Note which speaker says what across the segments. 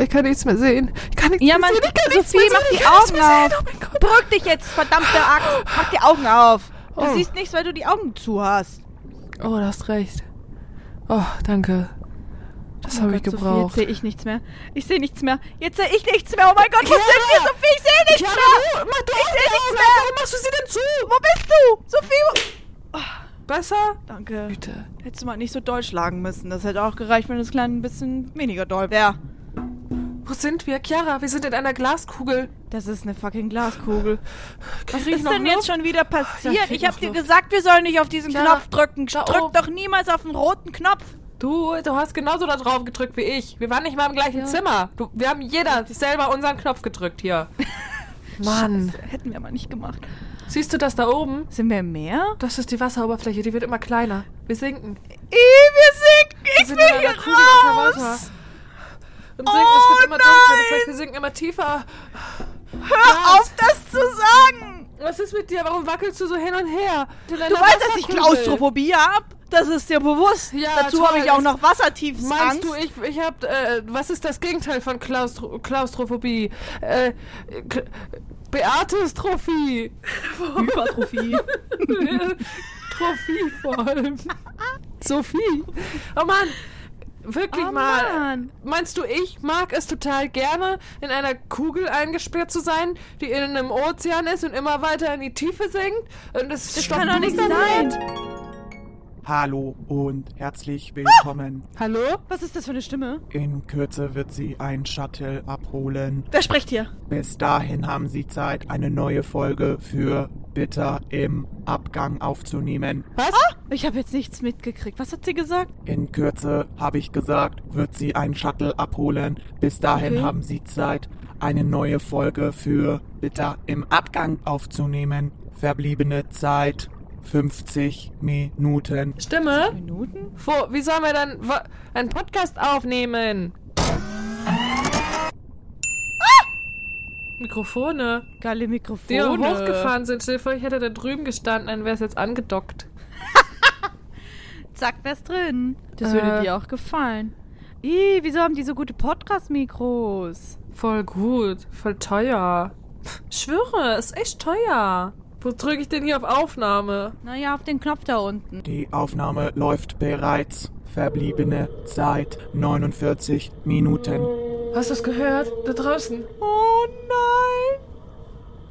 Speaker 1: ich kann nichts mehr sehen. Ich kann nichts
Speaker 2: Ja,
Speaker 1: mehr
Speaker 2: Mann,
Speaker 1: sehen. Ich kann nichts
Speaker 2: Sophie,
Speaker 1: mehr
Speaker 2: mach
Speaker 1: sehen.
Speaker 2: die Augen
Speaker 1: mehr sehen.
Speaker 2: auf.
Speaker 1: Oh mein Gott.
Speaker 2: Beruhig dich jetzt, verdammte Axt. Mach die Augen auf. Du
Speaker 1: Oh.
Speaker 2: siehst nichts, weil du die Augen zu hast.
Speaker 1: Oh, du hast recht. Oh, danke. Das
Speaker 2: Oh
Speaker 1: habe ich
Speaker 2: Gott, Sophie,
Speaker 1: gebraucht.
Speaker 2: Jetzt sehe ich nichts mehr. Ich sehe nichts mehr. Jetzt sehe ich nichts mehr. Oh mein Gott, wo
Speaker 1: Chiara!
Speaker 2: sind wir, Sophie? Ich sehe nichts
Speaker 1: Chiara,
Speaker 2: mehr.
Speaker 1: du, mach doch
Speaker 2: Ich sehe nichts mehr.
Speaker 1: auf. Warum machst du sie denn zu?
Speaker 2: Wo bist du? Sophie, wo...
Speaker 1: Besser?
Speaker 2: Danke.
Speaker 1: Bitte.
Speaker 2: Hättest du mal nicht so doll schlagen müssen. Das hätte auch gereicht, wenn es klein ein bisschen weniger doll wäre.
Speaker 1: Wo sind wir? Chiara, wir sind in einer Glaskugel.
Speaker 2: Das ist eine fucking Glaskugel. Was ist denn
Speaker 1: Luft?
Speaker 2: jetzt schon wieder passiert? Ich
Speaker 1: noch
Speaker 2: dir
Speaker 1: Luft.
Speaker 2: gesagt, wir sollen nicht auf diesen
Speaker 1: Klar.
Speaker 2: Knopf drücken. Drück doch niemals auf den roten Knopf.
Speaker 1: Du, du hast genauso da drauf gedrückt wie ich. Wir waren nicht mal im gleichen
Speaker 2: Ja.
Speaker 1: Zimmer. Du, wir haben jeder selber unseren Knopf gedrückt hier. Mann.
Speaker 2: Scheiße, hätten wir aber nicht gemacht.
Speaker 1: Siehst du das da oben?
Speaker 2: Sind wir im Meer?
Speaker 1: Das ist die Wasseroberfläche, die wird immer kleiner. Wir sinken.
Speaker 2: Ih, wir sinken.
Speaker 1: Wir
Speaker 2: Ich
Speaker 1: sind
Speaker 2: will
Speaker 1: in einer
Speaker 2: hier
Speaker 1: Kugel unter Wasser. Und sinken,
Speaker 2: Oh
Speaker 1: es wird immer dunkler. Das
Speaker 2: nein!
Speaker 1: heißt, wir sinken immer tiefer.
Speaker 2: Hör auf, das zu sagen.
Speaker 1: Was ist mit dir? Warum wackelst du so hin und her?
Speaker 2: Du weißt, dass ich Klaustrophobie hab. Das ist dir bewusst.
Speaker 1: Ja,
Speaker 2: Dazu habe ich auch noch Wassertiefsangst.
Speaker 1: Meinst du, ich, ich hab, äh, was ist das Gegenteil von Klaustro Klaustrophobie? Äh, Beatestrophie.
Speaker 2: Hypertrophie.
Speaker 1: Trophie vor allem. Sophie. Oh Mann. Wirklich
Speaker 2: Oh
Speaker 1: mal.
Speaker 2: Mann.
Speaker 1: Meinst du, ich mag es total gerne, in einer Kugel eingesperrt zu sein, die in einem Ozean ist und immer weiter in die Tiefe sinkt? Und es
Speaker 2: Das
Speaker 1: stoppt
Speaker 2: kann doch nicht sein.
Speaker 3: Hallo und herzlich willkommen.
Speaker 1: Hallo?
Speaker 2: Was ist das für eine Stimme?
Speaker 3: In Kürze wird sie ein Shuttle abholen.
Speaker 2: Wer spricht hier?
Speaker 3: Bis dahin haben Sie Zeit, eine neue Folge für Bitter im Abgang aufzunehmen.
Speaker 1: Was?
Speaker 2: Ich habe jetzt nichts mitgekriegt. Was hat sie gesagt?
Speaker 3: In Kürze, habe ich gesagt, wird sie ein Shuttle abholen. Bis dahin
Speaker 2: Okay.
Speaker 3: haben Sie Zeit, eine neue Folge für Bitter im Abgang aufzunehmen. Verbliebene Zeit 50 Minuten.
Speaker 1: Stimme?
Speaker 2: Minuten?
Speaker 1: Wo, wie sollen wir dann einen Podcast aufnehmen? Mikrofone,
Speaker 2: Geile
Speaker 1: die
Speaker 2: Mikrofone.
Speaker 1: hochgefahren sind. Stell dir vor, ich hätte da drüben gestanden, dann wäre es jetzt angedockt.
Speaker 2: Zack, wär's drin. Das
Speaker 1: Äh.
Speaker 2: würde dir auch gefallen. Ih, wieso haben die so gute Podcast-Mikros?
Speaker 1: Voll gut, voll teuer. Ich schwöre, ist echt teuer. Wo drücke ich denn hier auf Aufnahme?
Speaker 2: Naja, auf den Knopf da unten.
Speaker 3: Die Aufnahme läuft bereits. Verbliebene Zeit 49 Minuten.
Speaker 1: Hast du es gehört? Da draußen.
Speaker 2: Oh nein.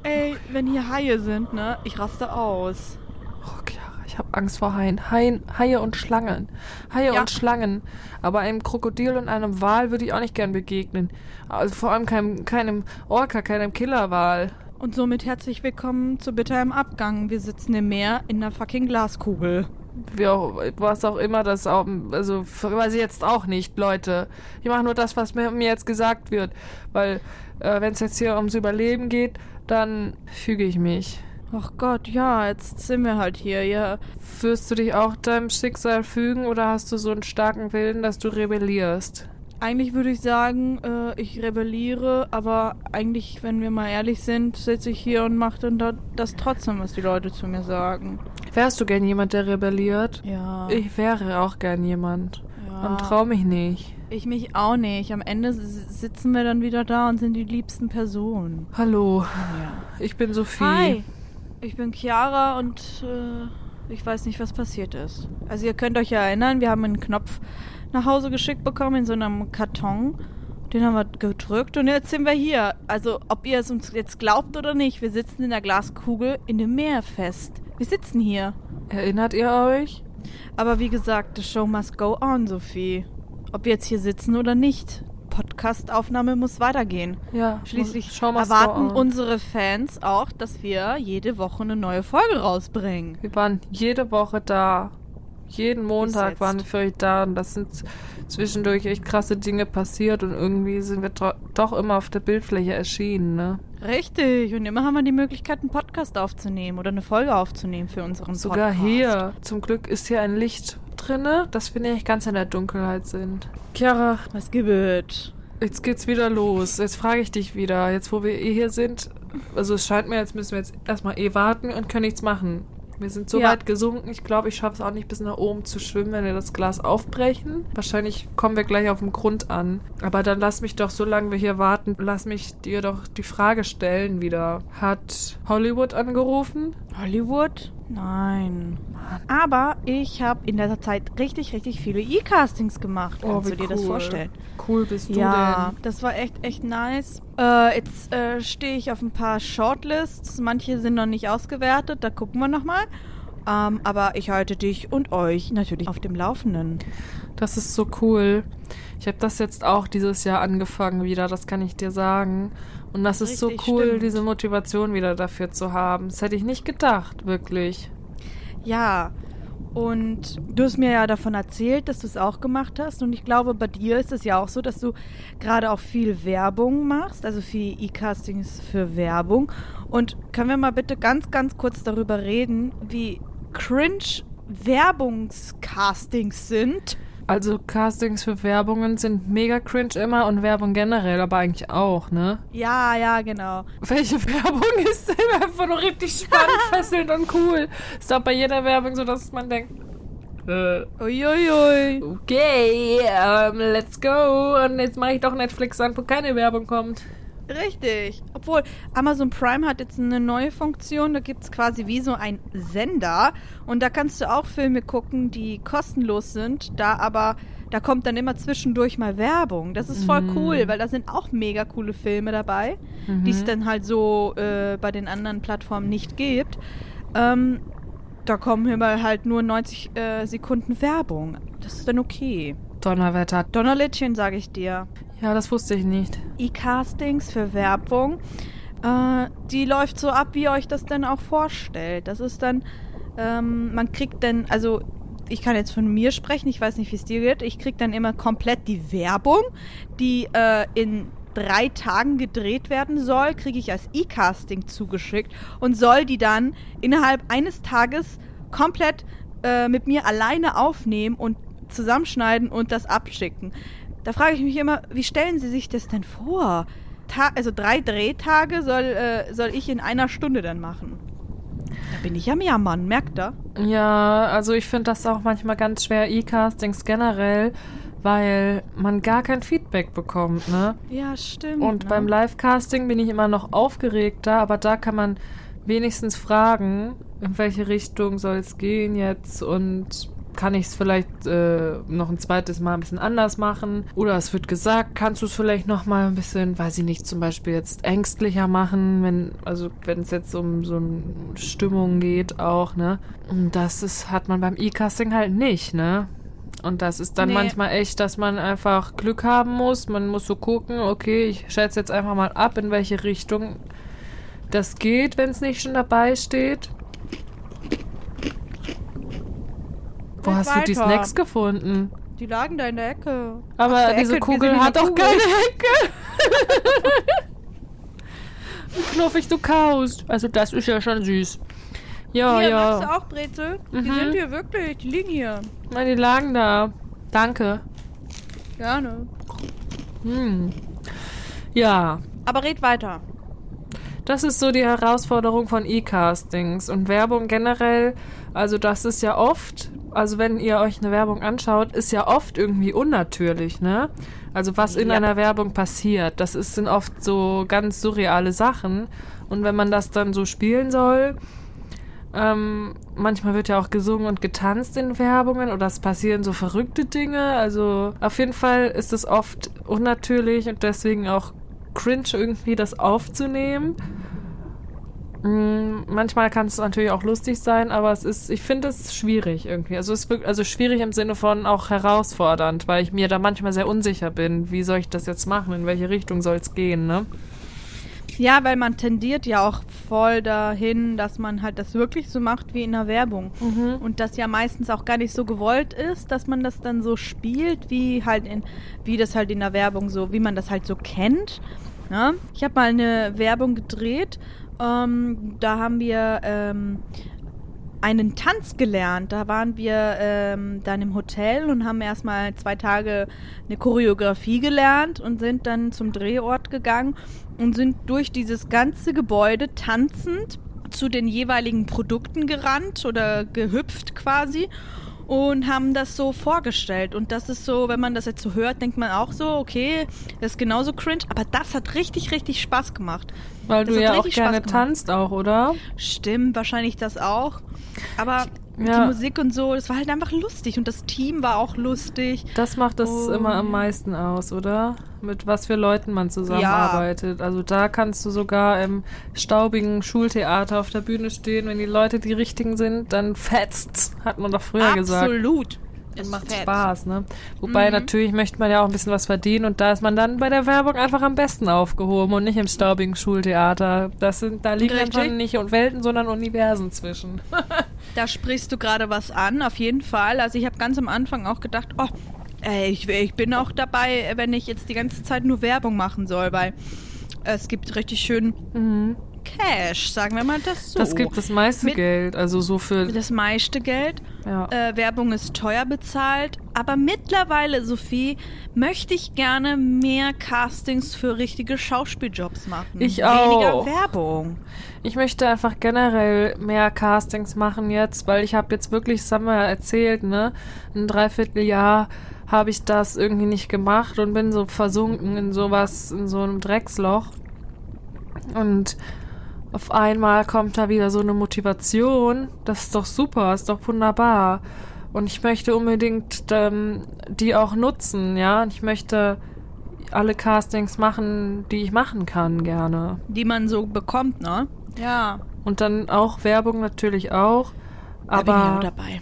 Speaker 2: Ey, wenn hier Haie sind, ne? Ich raste aus.
Speaker 1: Oh, Clara, ich habe Angst vor Haien. Haien. Haie und Schlangen. Haie
Speaker 2: Ja.
Speaker 1: und Schlangen. Aber einem Krokodil und einem Wal würde ich auch nicht gern begegnen. Also vor allem keinem, keinem Orca, keinem Killerwal.
Speaker 2: Und somit herzlich willkommen zu Bitter im Abgang. Wir sitzen im Meer in einer fucking Glaskugel.
Speaker 1: Wie auch, was auch immer das auch, also weiß ich jetzt auch nicht, Leute. Ich mache nur das, was mir, mir jetzt gesagt wird. Weil, äh, wenn es jetzt hier ums Überleben geht, dann füge ich mich.
Speaker 2: Ach Gott, ja, jetzt sind wir halt hier, ja.
Speaker 1: Wirst du dich auch deinem Schicksal fügen oder hast du so einen starken Willen, dass du rebellierst?
Speaker 2: Eigentlich würde ich sagen, äh, ich rebelliere, aber eigentlich, wenn wir mal ehrlich sind, sitze ich hier und mache dann da, das trotzdem, was die Leute zu mir sagen.
Speaker 1: Wärst du gern jemand, der rebelliert?
Speaker 2: Ja.
Speaker 1: Ich wäre auch gern jemand.
Speaker 2: ja.
Speaker 1: Und trau mich nicht.
Speaker 2: Ich mich auch nicht. Am Ende sitzen wir dann wieder da und sind die liebsten Personen.
Speaker 1: Hallo,
Speaker 2: Ja.
Speaker 1: ich bin Sophie.
Speaker 2: Hi, ich bin Chiara und äh, ich weiß nicht, was passiert ist. Also ihr könnt euch ja erinnern, wir haben einen Knopf nach Hause geschickt bekommen in so einem Karton. Den haben wir gedrückt und jetzt sind wir hier. Also ob ihr es uns jetzt glaubt oder nicht, wir sitzen in der Glaskugel in dem Meer fest. Wir sitzen hier.
Speaker 1: Erinnert ihr euch?
Speaker 2: Aber wie gesagt, the show must go on, Sophie. Ob wir jetzt hier sitzen oder nicht. Podcast-Aufnahme muss weitergehen.
Speaker 1: Ja.
Speaker 2: Schließlich erwarten unsere Fans auch, dass wir jede Woche eine neue Folge rausbringen.
Speaker 1: Wir waren jede Woche da. Jeden Montag waren wir für euch da und das sind zwischendurch echt krasse Dinge passiert und irgendwie sind wir doch immer auf der Bildfläche erschienen, ne?
Speaker 2: Richtig. Und immer haben wir die Möglichkeit, einen Podcast aufzunehmen oder eine Folge aufzunehmen für unseren
Speaker 1: Sogar
Speaker 2: Podcast.
Speaker 1: hier. Zum Glück ist hier ein Licht drinne, dass wir nicht ganz in der Dunkelheit sind. Chiara,
Speaker 2: Was gibt
Speaker 1: jetzt geht's wieder los. Jetzt frage ich dich wieder, jetzt wo wir eh hier sind. Also es scheint mir, jetzt müssen wir jetzt erstmal eh warten und können nichts machen. Wir sind so
Speaker 2: Ja.
Speaker 1: weit gesunken. Ich glaube, ich schaffe es auch nicht bis nach oben zu schwimmen, wenn wir das Glas aufbrechen. Wahrscheinlich kommen wir gleich auf dem Grund an. Aber dann lass mich doch, solange wir hier warten, lass mich dir doch die Frage stellen wieder. Hat Hollywood angerufen?
Speaker 2: Hollywood? Nein. Aber ich habe in der Zeit richtig, richtig viele E-Castings gemacht.
Speaker 1: Oh,
Speaker 2: Kannst
Speaker 1: wie
Speaker 2: du dir das
Speaker 1: cool.
Speaker 2: vorstellen?
Speaker 1: Cool bist du
Speaker 2: Ja,
Speaker 1: denn?
Speaker 2: das war echt, echt nice. Äh, jetzt äh, stehe ich auf ein paar Shortlists. Manche sind noch nicht ausgewertet, da gucken wir nochmal. Ähm, aber ich halte dich und euch natürlich auf dem Laufenden.
Speaker 1: Das ist so cool. Ich habe das jetzt auch dieses Jahr angefangen wieder, das kann ich dir sagen. Und das ist so cool,
Speaker 2: stimmt.
Speaker 1: diese Motivation wieder dafür zu haben. Das hätte ich nicht gedacht, wirklich.
Speaker 2: Ja, und du hast mir ja davon erzählt, dass du es auch gemacht hast. Und ich glaube, bei dir ist es ja auch so, dass du gerade auch viel Werbung machst, also viel E-Castings für Werbung. Und können wir mal bitte ganz, ganz kurz darüber reden, wie cringe Werbungscastings sind?
Speaker 1: Also Castings für Werbungen sind mega cringe immer und Werbung generell, aber eigentlich auch, ne?
Speaker 2: Ja, ja, genau.
Speaker 1: Welche Werbung ist denn einfach nur richtig spannend, fesselnd und cool? Ist doch bei jeder Werbung so, dass man denkt, äh,
Speaker 2: Uiuiui.
Speaker 1: okay, ähm, let's go. Und jetzt mache ich doch Netflix an, wo keine Werbung kommt.
Speaker 2: Richtig. Obwohl, Amazon Prime hat jetzt eine neue Funktion. Da gibt es quasi wie so ein Sender. Und da kannst du auch Filme gucken, die kostenlos sind. Da aber, da kommt dann immer zwischendurch mal Werbung. Das ist voll cool, weil da sind auch mega coole Filme dabei, die es dann halt so äh, bei den anderen Plattformen nicht gibt. Ähm, da kommen mal halt nur 90 äh, Sekunden Werbung. Das ist dann okay.
Speaker 1: Donnerwetter.
Speaker 2: Donnerlittchen, sage ich dir.
Speaker 1: Ja, das wusste ich nicht.
Speaker 2: E-Castings für Werbung. Äh, die läuft so ab, wie ihr euch das denn auch vorstellt. Das ist dann, ähm, man kriegt dann, also ich kann jetzt von mir sprechen, ich weiß nicht, wie es dir geht. Ich krieg dann immer komplett die Werbung, die äh, in drei Tagen gedreht werden soll, kriege ich als E-Casting zugeschickt und soll die dann innerhalb eines Tages komplett äh, mit mir alleine aufnehmen und zusammenschneiden und das abschicken. Da frage ich mich immer, wie stellen Sie sich das denn vor? Ta also drei Drehtage soll, äh, soll ich in einer Stunde dann machen. Da bin ich am Jammern, merkt ihr?
Speaker 1: Ja, also ich finde das auch manchmal ganz schwer, E-Castings generell, weil man gar kein Feedback bekommt, ne?
Speaker 2: Ja, stimmt.
Speaker 1: Und
Speaker 2: ne?
Speaker 1: beim Live-Casting bin ich immer noch aufgeregter, aber da kann man wenigstens fragen, in welche Richtung soll es gehen jetzt und kann ich es vielleicht äh, noch ein zweites Mal ein bisschen anders machen? Oder es wird gesagt, kannst du es vielleicht noch mal ein bisschen, weiß ich nicht, zum Beispiel jetzt ängstlicher machen, wenn, also wenn es jetzt um so eine Stimmung geht auch, ne? Und das ist, hat man beim E-Casting halt nicht, ne? Und das ist dann
Speaker 2: Nee.
Speaker 1: manchmal echt, dass man einfach Glück haben muss. Man muss so gucken, okay, ich schätze jetzt einfach mal ab, in welche Richtung das geht, wenn es nicht schon dabei steht. Wo hast du die
Speaker 2: weiter.
Speaker 1: Snacks gefunden?
Speaker 2: Die lagen da in der Ecke.
Speaker 1: Aber
Speaker 2: der
Speaker 1: diese
Speaker 2: Ecke,
Speaker 1: Kugel hat doch keine Hecke. Wie knuffig du kaust. Also das ist ja schon süß. Ja,
Speaker 2: hier, magst du
Speaker 1: ja.
Speaker 2: auch Brezel? Die
Speaker 1: Mhm.
Speaker 2: sind hier wirklich, die liegen hier.
Speaker 1: Na, die lagen da. Danke.
Speaker 2: Gerne.
Speaker 1: Hm. Ja,
Speaker 2: Aber red weiter.
Speaker 1: Das ist so die Herausforderung von E-Castings und Werbung generell. Also das ist ja oft, also wenn ihr euch eine Werbung anschaut, ist ja oft irgendwie unnatürlich, ne? Also was in
Speaker 2: Ja.
Speaker 1: einer Werbung passiert, das ist, sind oft so ganz surreale Sachen. Und wenn man das dann so spielen soll, ähm, manchmal wird ja auch gesungen und getanzt in Werbungen oder es passieren so verrückte Dinge. Also auf jeden Fall ist es oft unnatürlich und deswegen auch cringe irgendwie das aufzunehmen. Mm, Manchmal kann es natürlich auch lustig sein, aber es ist, ich finde es schwierig irgendwie. Also es ist wirklich, also schwierig im Sinne von auch herausfordernd, weil ich mir da manchmal sehr unsicher bin. Wie soll ich das jetzt machen? In welche Richtung soll es gehen, ne?
Speaker 2: Ja, weil man tendiert ja auch voll dahin, dass man halt das wirklich so macht wie in der Werbung. Und das ja meistens auch gar nicht so gewollt ist, dass man das dann so spielt, wie halt in, wie das halt in der Werbung so, wie man das halt so kennt. Ne? Ich habe mal eine Werbung gedreht, ähm, da haben wir ähm, einen Tanz gelernt. Da waren wir ähm, dann im Hotel und haben erstmal zwei Tage eine Choreografie gelernt und sind dann zum Drehort gegangen und sind durch dieses ganze Gebäude tanzend zu den jeweiligen Produkten gerannt oder gehüpft quasi und haben das so vorgestellt. Und das ist so, wenn man das jetzt so hört, denkt man auch so, okay, das ist genauso cringe. Aber das hat richtig, richtig Spaß gemacht.
Speaker 1: Weil
Speaker 2: Das
Speaker 1: du ja auch gerne tanzt auch, oder?
Speaker 2: Stimmt, wahrscheinlich das auch. Aber
Speaker 1: Ja.
Speaker 2: die Musik und so, das war halt einfach lustig. Und das Team war auch lustig.
Speaker 1: Das macht das
Speaker 2: Oh.
Speaker 1: immer am meisten aus, oder? Mit was für Leuten man zusammenarbeitet. Also da kannst du sogar im staubigen Schultheater auf der Bühne stehen. Wenn die Leute die richtigen sind, dann fetzt's, hat man doch früher gesagt.
Speaker 2: Absolut. Es
Speaker 1: macht
Speaker 2: fetzt.
Speaker 1: Spaß, ne? Wobei
Speaker 2: Mhm.
Speaker 1: natürlich möchte man ja auch ein bisschen was verdienen und da ist man dann bei der Werbung einfach am besten aufgehoben und nicht im staubigen Schultheater. Das sind, da liegen dann schon nicht Welten, sondern Universen zwischen.
Speaker 2: Da sprichst du gerade was an, auf jeden Fall. Also ich habe ganz am Anfang auch gedacht, oh, ey, ich, ich bin auch dabei, wenn ich jetzt die ganze Zeit nur Werbung machen soll, weil es gibt richtig schön Cash, sagen wir mal das so.
Speaker 1: Das gibt das meiste
Speaker 2: Mit-
Speaker 1: Geld, also so für
Speaker 2: das meiste Geld.
Speaker 1: ja.
Speaker 2: Äh, Werbung ist teuer bezahlt, aber mittlerweile, Sophie, möchte ich gerne mehr Castings für richtige Schauspieljobs machen.
Speaker 1: Ich
Speaker 2: Weniger
Speaker 1: auch.
Speaker 2: Werbung.
Speaker 1: Ich möchte einfach generell mehr Castings machen jetzt, weil ich habe jetzt wirklich, das haben wir ja erzählt, ne, ein Dreivierteljahr habe ich das irgendwie nicht gemacht und bin so versunken in sowas, in so einem Drecksloch. Und auf einmal kommt da wieder so eine Motivation. Das ist doch super, ist doch wunderbar. Und ich möchte unbedingt ähm, die auch nutzen, ja. Und ich möchte alle Castings machen, die ich machen kann, gerne.
Speaker 2: Die man so bekommt, ne? Ja.
Speaker 1: Und dann auch Werbung natürlich auch.
Speaker 2: Da bin ich auch
Speaker 1: Aber,
Speaker 2: dabei.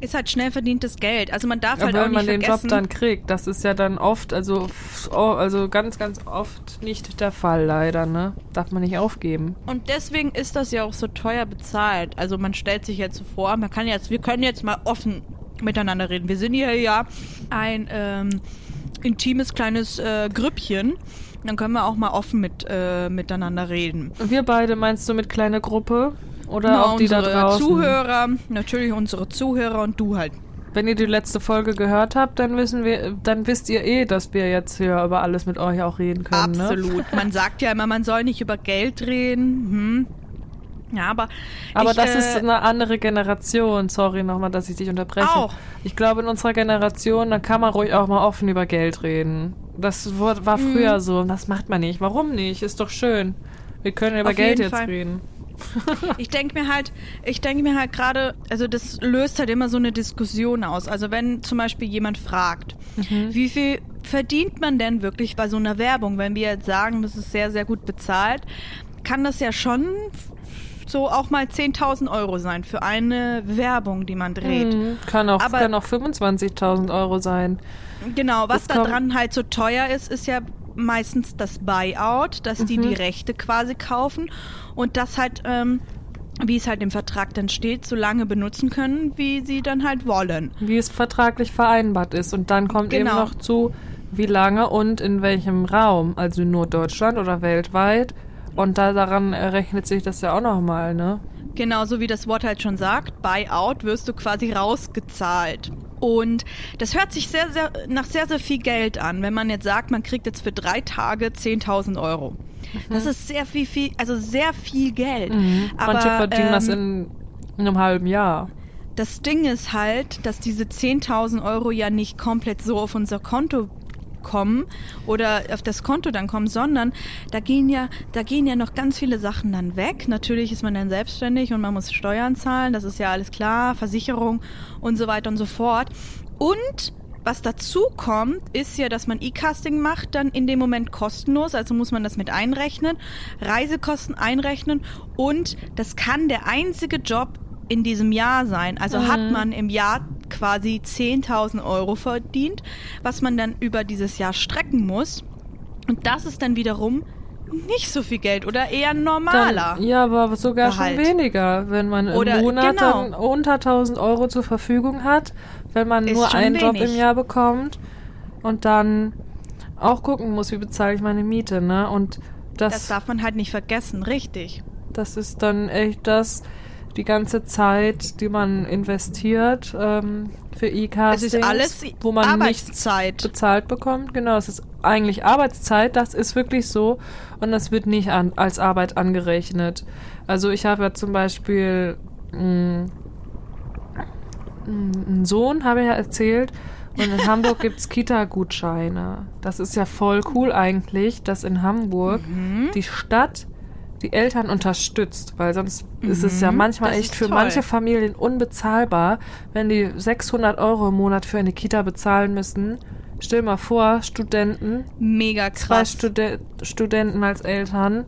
Speaker 2: Ist halt schnell verdientes Geld. Also man darf halt
Speaker 1: aber
Speaker 2: auch
Speaker 1: wenn man den. Job dann kriegt, das ist ja dann oft, also, also ganz, ganz oft nicht der Fall, leider, ne? Darf man nicht aufgeben.
Speaker 2: und deswegen ist das ja auch so teuer bezahlt. Also man stellt sich jetzt so vor, man kann jetzt, wir können jetzt mal offen miteinander reden. Wir sind hier ja ein ähm, intimes kleines äh, Grüppchen. Dann können wir auch mal offen mit äh, miteinander reden.
Speaker 1: Wir beide meinst du mit kleiner Gruppe? Oder
Speaker 2: Na,
Speaker 1: auch die da
Speaker 2: unsere
Speaker 1: draußen?
Speaker 2: Zuhörer, natürlich unsere Zuhörer und du halt.
Speaker 1: Wenn ihr die letzte Folge gehört habt, dann wissen wir, dann wisst ihr eh, dass wir jetzt hier über alles mit euch auch reden können, ne?
Speaker 2: Absolut. Man sagt ja immer, man soll nicht über Geld reden. Hm. Ja, aber.
Speaker 1: Aber
Speaker 2: ich,
Speaker 1: das
Speaker 2: äh,
Speaker 1: ist eine andere Generation. Sorry nochmal, dass ich dich unterbreche.
Speaker 2: Auch.
Speaker 1: Ich glaube, in unserer Generation, da kann man ruhig auch mal offen über Geld reden. Das war,
Speaker 2: Mhm.
Speaker 1: früher so. und Das macht man nicht. Warum nicht? Ist doch schön. Wir können über
Speaker 2: Auf
Speaker 1: Geld jetzt
Speaker 2: Fall.
Speaker 1: reden.
Speaker 2: Ich denke mir halt, ich denke mir halt gerade, also das löst halt immer so eine Diskussion aus. Also wenn zum Beispiel jemand fragt,
Speaker 1: Mhm.
Speaker 2: wie viel verdient man denn wirklich bei so einer Werbung? Wenn wir jetzt sagen, das ist sehr, sehr gut bezahlt, kann das ja schon so auch mal 10.000 Euro sein für eine Werbung, die man dreht.
Speaker 1: Mhm. Kann auch,
Speaker 2: Aber-
Speaker 1: kann auch 25.000 Euro sein.
Speaker 2: Genau, was da dran halt so teuer ist, ist ja meistens das Buyout, dass die
Speaker 1: Mhm.
Speaker 2: die Rechte quasi kaufen und das halt, ähm, wie es halt im Vertrag dann steht, so lange benutzen können, wie sie dann halt wollen.
Speaker 1: Wie es vertraglich vereinbart ist. Und dann kommt eben
Speaker 2: Genau.
Speaker 1: noch zu, wie lange und in welchem Raum. Also nur Deutschland oder weltweit. Und da daran errechnet sich das ja auch nochmal, ne?
Speaker 2: Genauso wie das Wort halt schon sagt, Buyout wirst du quasi rausgezahlt. Und das hört sich sehr, sehr nach sehr, sehr viel Geld an, wenn man jetzt sagt, man kriegt jetzt für drei Tage 10.000 Euro. Das ist sehr viel, viel, also sehr viel Geld.
Speaker 1: Mhm.
Speaker 2: Aber,
Speaker 1: Manche verdienen das
Speaker 2: ähm,
Speaker 1: in, in einem halben Jahr.
Speaker 2: Das Ding ist halt, dass diese 10.000 Euro ja nicht komplett so auf unser Konto kommen oder auf das Konto dann kommen, sondern da gehen ja, da gehen ja noch ganz viele Sachen dann weg. Natürlich ist man dann selbstständig und man muss Steuern zahlen, das ist ja alles klar, Versicherung und so weiter und so fort. Und was dazu kommt, ist ja, dass man E-Casting macht, dann in dem Moment kostenlos, also muss man das mit einrechnen, Reisekosten einrechnen und das kann der einzige Job in diesem Jahr sein. Also
Speaker 1: Mhm.
Speaker 2: hat man im Jahr quasi 10.000 Euro verdient, was man dann über dieses Jahr strecken muss. Und das ist dann wiederum nicht so viel Geld oder eher normaler.
Speaker 1: Dann, ja, aber sogar
Speaker 2: Gehalt.
Speaker 1: schon weniger, wenn man im
Speaker 2: Oder-
Speaker 1: Monat
Speaker 2: genau.
Speaker 1: dann unter 1000 Euro zur Verfügung hat, wenn man
Speaker 2: Ist
Speaker 1: nur einen Job
Speaker 2: wenig.
Speaker 1: im Jahr bekommt und dann auch gucken muss, wie bezahle ich meine Miete, ne? Und das,
Speaker 2: das darf man halt nicht vergessen, richtig.
Speaker 1: das ist dann echt das, die ganze Zeit, die man investiert, ähm, für E-Castings.
Speaker 2: Es ist alles
Speaker 1: wo man
Speaker 2: Arbeitszeit.
Speaker 1: bezahlt bekommt. Genau, es ist eigentlich Arbeitszeit, das ist wirklich so. Und das wird nicht an, als Arbeit angerechnet. Also ich habe ja zum Beispiel mh, einen Sohn, habe ich ja erzählt. Und in Hamburg gibt es Kita-Gutscheine. Das ist ja voll cool eigentlich, dass in Hamburg
Speaker 2: Mhm.
Speaker 1: die Stadt die Eltern unterstützt, weil sonst ist es ja manchmal
Speaker 2: Mhm. das
Speaker 1: echt für
Speaker 2: toll.
Speaker 1: manche Familien unbezahlbar, wenn die 600 Euro im Monat für eine Kita bezahlen müssen. Stell mal vor, Studenten,
Speaker 2: Mega
Speaker 1: zwei
Speaker 2: krass.
Speaker 1: Studen Studenten als Eltern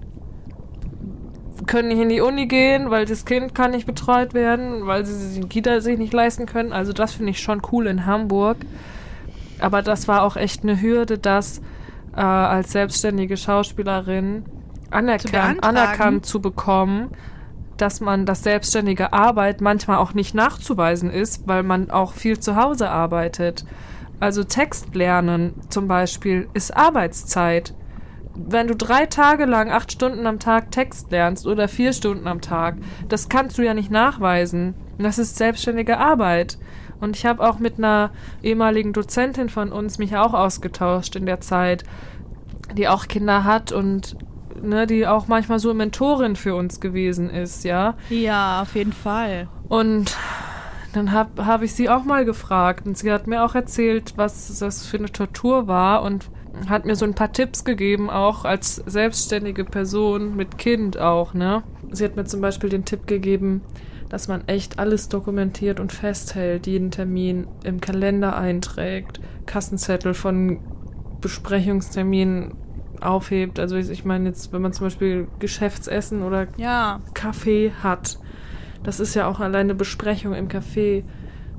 Speaker 1: können nicht in die Uni gehen, weil das Kind kann nicht betreut werden, weil sie die Kita sich nicht leisten können. Also das finde ich schon cool in Hamburg. Aber das war auch echt eine Hürde, das äh, als selbstständige Schauspielerin anerkannt,
Speaker 2: beantragen?
Speaker 1: anerkannt zu bekommen, dass man das selbstständige Arbeit manchmal auch nicht nachzuweisen ist, weil man auch viel zu Hause arbeitet. Also Text lernen zum Beispiel ist Arbeitszeit. Wenn du drei Tage lang acht Stunden am Tag Text lernst oder vier Stunden am Tag, das kannst du ja nicht nachweisen. Das ist selbstständige Arbeit. Und ich habe auch mit einer ehemaligen Dozentin von uns mich auch ausgetauscht in der Zeit, die auch Kinder hat und ne, die auch manchmal so Mentorin für uns gewesen ist, ja.
Speaker 2: Ja, auf jeden Fall.
Speaker 1: Und dann habe hab ich sie auch mal gefragt und sie hat mir auch erzählt, was das für eine Tortur war und hat mir so ein paar Tipps gegeben, auch als selbstständige Person mit Kind auch, ne? Sie hat mir zum Beispiel den Tipp gegeben, dass man echt alles dokumentiert und festhält, jeden Termin im Kalender einträgt, Kassenzettel von Besprechungsterminen aufhebt. Also ich meine jetzt, wenn man zum Beispiel Geschäftsessen oder
Speaker 2: Ja.
Speaker 1: Kaffee hat. Das ist ja auch alleine Besprechung im Café.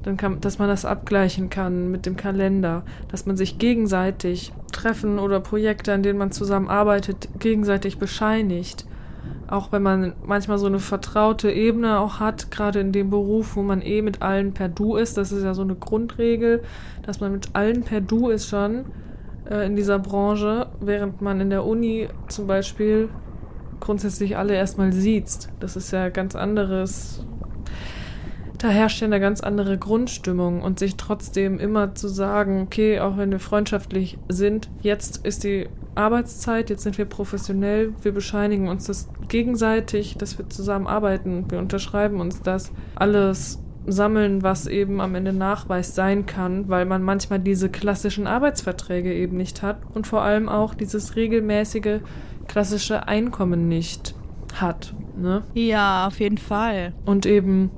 Speaker 1: Dann kann, dass man das abgleichen kann mit dem Kalender, dass man sich gegenseitig Treffen oder Projekte, an denen man zusammenarbeitet, gegenseitig bescheinigt. Auch wenn man manchmal so eine vertraute Ebene auch hat, gerade in dem Beruf, wo man eh mit allen per Du ist, das ist ja so eine Grundregel, dass man mit allen per Du ist schon äh, in dieser Branche, während man in der Uni zum Beispiel grundsätzlich alle erstmal sieht. Das ist ja ganz anderes. Da herrscht ja eine ganz andere Grundstimmung und sich trotzdem immer zu sagen, okay, auch wenn wir freundschaftlich sind, jetzt ist die Arbeitszeit, jetzt sind wir professionell, wir bescheinigen uns das gegenseitig, dass wir zusammenarbeiten, wir unterschreiben uns das alles sammeln, was eben am Ende Nachweis sein kann, weil man manchmal diese klassischen Arbeitsverträge eben nicht hat und vor allem auch dieses regelmäßige klassische Einkommen nicht hat. Ne?
Speaker 2: Ja, auf jeden Fall.
Speaker 1: Und eben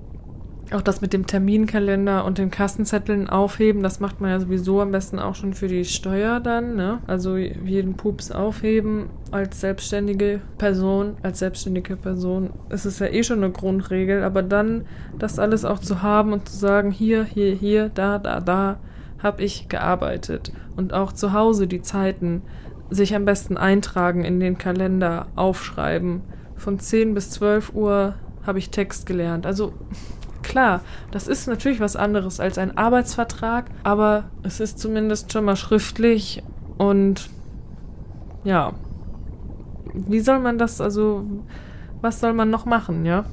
Speaker 1: auch das mit dem Terminkalender und den Kassenzetteln aufheben, das macht man ja sowieso am besten auch schon für die Steuer dann, ne? Also jeden Pups aufheben als selbstständige Person, als selbstständige Person ist es ja eh schon eine Grundregel, aber dann das alles auch zu haben und zu sagen, hier, hier, hier, da, da, da, habe ich gearbeitet und auch zu Hause die Zeiten sich am besten eintragen in den Kalender, aufschreiben. Von 10 bis 12 Uhr habe ich Text gelernt. Also klar, das ist natürlich was anderes als ein Arbeitsvertrag, aber es ist zumindest schon mal schriftlich und ja. Wie soll man das, also, was soll man noch machen, ja?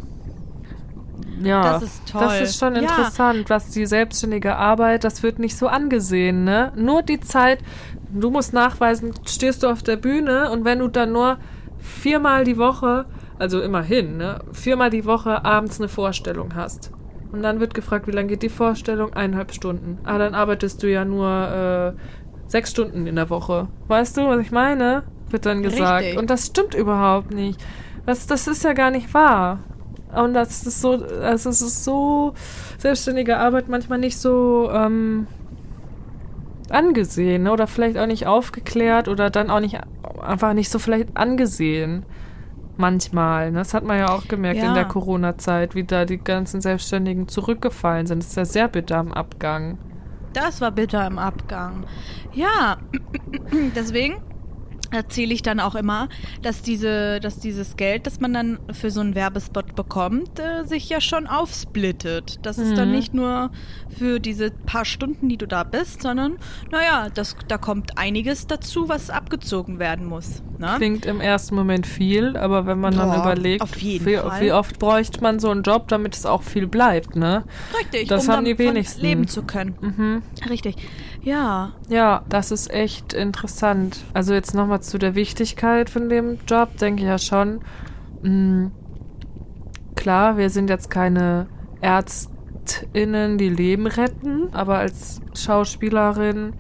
Speaker 1: Ja,
Speaker 2: Das ist toll.
Speaker 1: Das ist schon
Speaker 2: Ja.
Speaker 1: interessant, was die selbstständige Arbeit, das wird nicht so angesehen, ne? Nur die Zeit, du musst nachweisen, stehst du auf der Bühne und wenn du dann nur viermal die Woche, also immerhin, ne, viermal die Woche abends eine Vorstellung hast. Und dann wird gefragt, wie lange geht die Vorstellung? Eineinhalb Stunden. Ah, dann arbeitest du ja nur äh, sechs Stunden in der Woche. Weißt du, was ich meine? Wird dann gesagt.
Speaker 2: Richtig.
Speaker 1: Und das stimmt überhaupt nicht. Das, das ist ja gar nicht wahr. Und das ist so, also es ist so selbstständige Arbeit manchmal nicht so ähm, angesehen ne? oder vielleicht auch nicht aufgeklärt oder dann auch nicht einfach nicht so vielleicht angesehen. Manchmal. Ne? Das hat man ja auch gemerkt in
Speaker 2: Ja.
Speaker 1: der Corona-Zeit, wie da die ganzen Selbstständigen zurückgefallen sind. Das ist ja sehr bitter am Abgang.
Speaker 2: Das war bitter im Abgang. Ja, deswegen erzähle ich dann auch immer, dass diese, dass dieses Geld, das man dann für so einen Werbespot bekommt, äh, sich ja schon aufsplittet. Das ist dann
Speaker 1: Mhm.
Speaker 2: nicht nur für diese paar Stunden, die du da bist, sondern naja, das, da kommt einiges dazu, was abgezogen werden muss. Ne?
Speaker 1: Klingt im ersten Moment viel, aber wenn man dann
Speaker 2: Boah,
Speaker 1: überlegt, wie, wie oft bräuchte man so einen Job, damit es auch viel bleibt, ne?
Speaker 2: Richtig,
Speaker 1: Das
Speaker 2: um
Speaker 1: haben die wenigsten.
Speaker 2: leben zu können.
Speaker 1: Mhm.
Speaker 2: Richtig. Ja,
Speaker 1: Ja, das ist echt interessant. Also jetzt nochmal zu der Wichtigkeit von dem Job, denke ich ja schon. Mh, klar, wir sind jetzt keine ÄrztInnen, die Leben retten, aber als Schauspielerin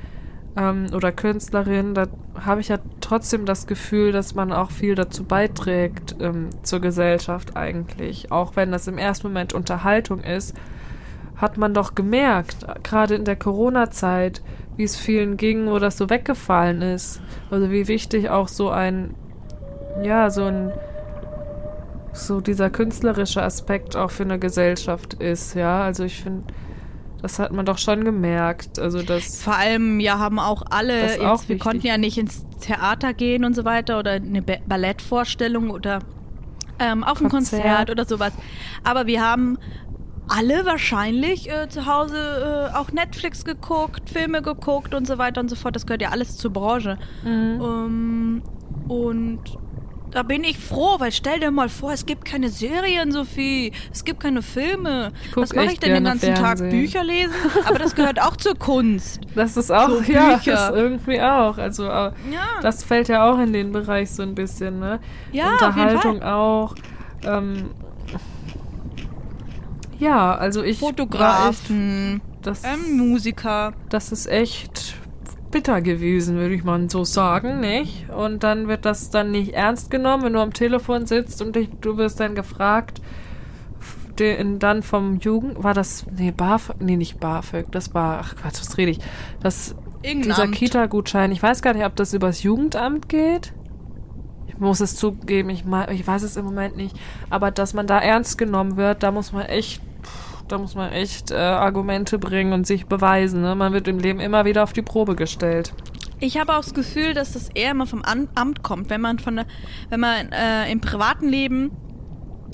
Speaker 1: ähm, oder Künstlerin, da habe ich ja trotzdem das Gefühl, dass man auch viel dazu beiträgt ähm, zur Gesellschaft eigentlich. Auch wenn das im ersten Moment Unterhaltung ist, hat man doch gemerkt, gerade in der Corona-Zeit, wie es vielen ging, wo das so weggefallen ist. Also wie wichtig auch so ein, ja, so ein, so dieser künstlerische Aspekt auch für eine Gesellschaft ist, ja. Also ich finde, das hat man doch schon gemerkt. Also das,
Speaker 2: vor allem ja haben auch alle, jetzt,
Speaker 1: auch
Speaker 2: wir konnten ja nicht ins Theater gehen und so weiter oder eine Ba- Ballettvorstellung oder ähm, auf ein
Speaker 1: Konzert.
Speaker 2: Konzert oder sowas. Aber wir haben alle wahrscheinlich äh, zu Hause äh, auch Netflix geguckt, Filme geguckt und so weiter und so fort. Das gehört ja alles zur Branche.
Speaker 1: Mhm.
Speaker 2: Ähm, und da bin ich froh, weil stell dir mal vor, es gibt keine Serien, Sophie. Es gibt keine Filme. Was mache ich denn den ganzen Tag?
Speaker 1: Fernsehen.
Speaker 2: Bücher lesen? Aber das gehört auch zur Kunst.
Speaker 1: das ist auch,
Speaker 2: so
Speaker 1: ja,
Speaker 2: Bücher.
Speaker 1: das irgendwie auch. Also äh,
Speaker 2: Ja.
Speaker 1: das fällt ja auch in den Bereich so ein bisschen, ne?
Speaker 2: Ja,
Speaker 1: Unterhaltung auch. Ähm, ja, also ich
Speaker 2: Fotografen,
Speaker 1: das,
Speaker 2: ähm, Musiker.
Speaker 1: das ist echt bitter gewesen, würde ich mal so sagen, nicht? Und dann wird das dann nicht ernst genommen, wenn du am Telefon sitzt und dich, du wirst dann gefragt, den, dann vom Jugend, war das, nee, BAföG, nee, nicht BAföG, das war, ach Quatsch, was rede ich, das, dieser. Kita-Gutschein, ich weiß gar nicht, ob das übers Jugendamt geht. Ich muss es zugeben, ich, ich weiß es im Moment nicht. Aber dass man da ernst genommen wird, da muss man echt, da muss man echt äh, Argumente bringen und sich beweisen. Ne? Man wird im Leben immer wieder auf die Probe gestellt.
Speaker 2: Ich habe auch das Gefühl, dass das eher immer vom Amt kommt, wenn man von wenn man äh, im privaten Leben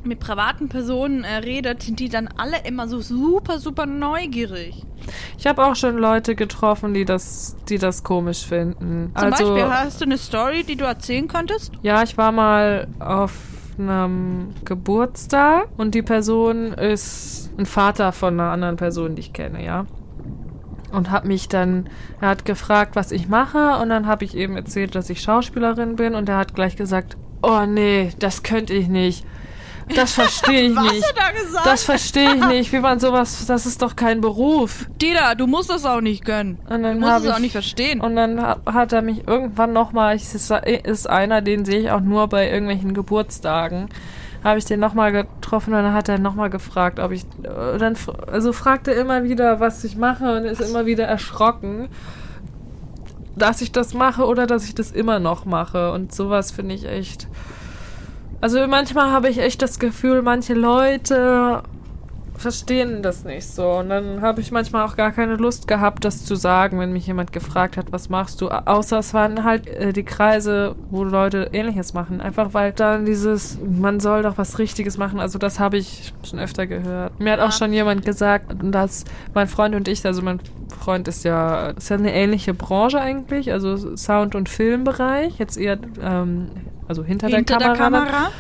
Speaker 2: mit privaten Personen äh, redet, sind die dann alle immer so super, super neugierig.
Speaker 1: Ich habe auch schon Leute getroffen, die das, die das komisch finden.
Speaker 2: Zum
Speaker 1: also,
Speaker 2: Beispiel, hast du eine Story, die du erzählen könntest?
Speaker 1: Ja, ich war mal auf einem Geburtstag und die Person ist ein Vater von einer anderen Person, die ich kenne, ja. Und hat mich dann, er hat gefragt, was ich mache und dann habe ich eben erzählt, dass ich Schauspielerin bin und er hat gleich gesagt, oh nee, das könnte ich nicht. Das verstehe ich
Speaker 2: Was
Speaker 1: nicht.
Speaker 2: hat er gesagt?
Speaker 1: Das verstehe ich nicht, wie man sowas, das ist doch kein Beruf.
Speaker 2: Dida, du musst das auch nicht gönnen.
Speaker 1: Und dann
Speaker 2: du musst es auch
Speaker 1: ich-
Speaker 2: nicht verstehen.
Speaker 1: Und dann ha- hat er mich irgendwann nochmal, ist einer, den sehe ich auch nur bei irgendwelchen Geburtstagen, habe ich den nochmal getroffen und dann hat er nochmal gefragt, ob ich, dann, also fragte er immer wieder, was ich mache und ist immer wieder erschrocken, dass ich das mache oder dass ich das immer noch mache. Und sowas finde ich echt, also manchmal habe ich echt das Gefühl, manche Leute verstehen das nicht so. Und dann habe ich manchmal auch gar keine Lust gehabt, das zu sagen, wenn mich jemand gefragt hat, was machst du? Außer es waren halt äh, die Kreise, wo Leute ähnliches machen. Einfach weil dann dieses, man soll doch was Richtiges machen. Also das habe ich schon öfter gehört. Mir hat auch schon jemand gesagt, dass mein Freund und ich, also mein Freund ist ja, ist ja eine ähnliche Branche eigentlich, also Sound- und Filmbereich. Jetzt eher, ähm, also hinter,
Speaker 2: Hinter
Speaker 1: der
Speaker 2: der
Speaker 1: Kamera.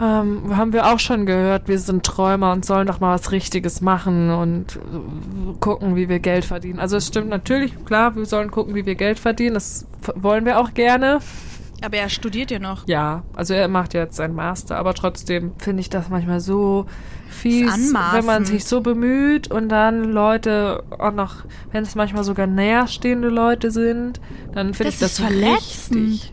Speaker 1: Ähm, haben wir auch schon gehört, wir sind Träumer und sollen doch mal was Richtiges machen und äh, gucken, wie wir Geld verdienen. Also es stimmt natürlich, klar, wir sollen gucken, wie wir Geld verdienen. Das wollen wir auch gerne.
Speaker 2: Aber er studiert ja noch.
Speaker 1: Ja, also er macht jetzt seinen Master, aber trotzdem finde ich das manchmal so fies, wenn man sich so bemüht und dann Leute auch noch, wenn es manchmal sogar näherstehende Leute sind, dann finde ich das
Speaker 2: ist verletzend.
Speaker 1: richtig,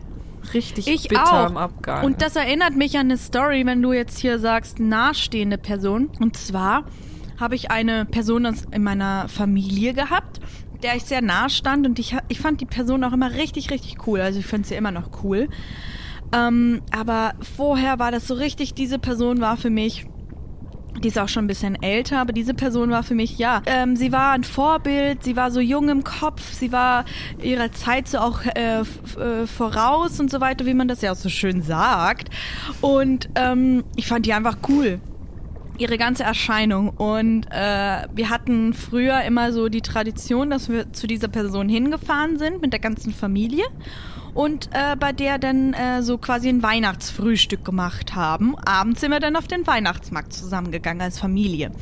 Speaker 1: richtig
Speaker 2: Ich
Speaker 1: bitter
Speaker 2: auch.
Speaker 1: am Abgang.
Speaker 2: Und das erinnert mich an eine Story, wenn du jetzt hier sagst, nahestehende Person. Und zwar habe ich eine Person in meiner Familie gehabt, der ich sehr nahe stand und ich, ich fand die Person auch immer richtig, richtig cool. Also ich finde sie immer noch cool. Ähm, aber vorher war das so richtig, diese Person war für mich die ist auch schon ein bisschen älter, aber diese Person war für mich, ja, ähm, sie war ein Vorbild, sie war so jung im Kopf, sie war ihrer Zeit so auch äh, äh, voraus und so weiter, wie man das ja auch so schön sagt. Und ähm, ich fand die einfach cool. Ihre ganze Erscheinung. Und äh, wir hatten früher immer so die Tradition, dass wir zu dieser Person hingefahren sind mit der ganzen Familie und äh, bei der dann äh, so quasi ein Weihnachtsfrühstück gemacht haben. Abends sind wir dann auf den Weihnachtsmarkt zusammengegangen als Familie.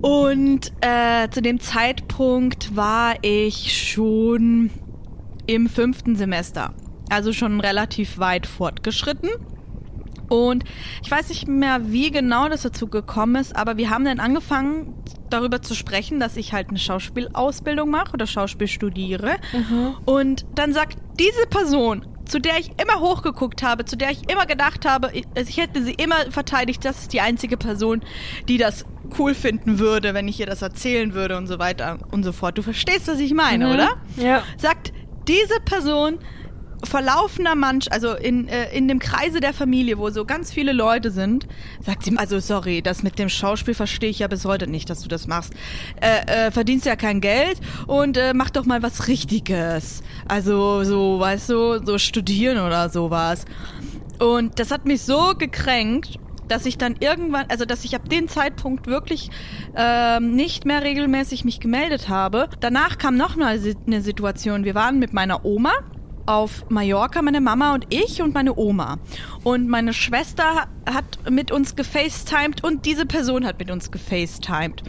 Speaker 2: Und äh, zu dem Zeitpunkt war ich schon im fünften Semester. Also schon relativ weit fortgeschritten. Und ich weiß nicht mehr, wie genau das dazu gekommen ist, aber wir haben dann angefangen, darüber zu sprechen, dass ich halt eine Schauspielausbildung mache oder Schauspiel studiere. Mhm. Und dann sagt diese Person, zu der ich immer hochgeguckt habe, zu der ich immer gedacht habe, ich, ich hätte sie immer verteidigt, das ist die einzige Person, die das cool finden würde, wenn ich ihr das erzählen würde und so weiter und so fort. Du verstehst, was ich meine, mhm. oder?
Speaker 1: Ja.
Speaker 2: Sagt diese Person verlaufender Manch, also in, äh, in dem Kreise der Familie, wo so ganz viele Leute sind, sagt sie, also sorry, das mit dem Schauspiel verstehe ich ja bis heute nicht, dass du das machst. Äh, äh, verdienst ja kein Geld und äh, mach doch mal was Richtiges. Also so, weißt du, so studieren oder sowas. Und das hat mich so gekränkt, dass ich dann irgendwann, also dass ich ab dem Zeitpunkt wirklich ähm, nicht mehr regelmäßig mich gemeldet habe. Danach kam noch mal eine Situation. Wir waren mit meiner Oma auf Mallorca, meine Mama und ich und meine Oma. Und meine Schwester hat mit uns gefacetimed und diese Person hat mit uns gefacetimed.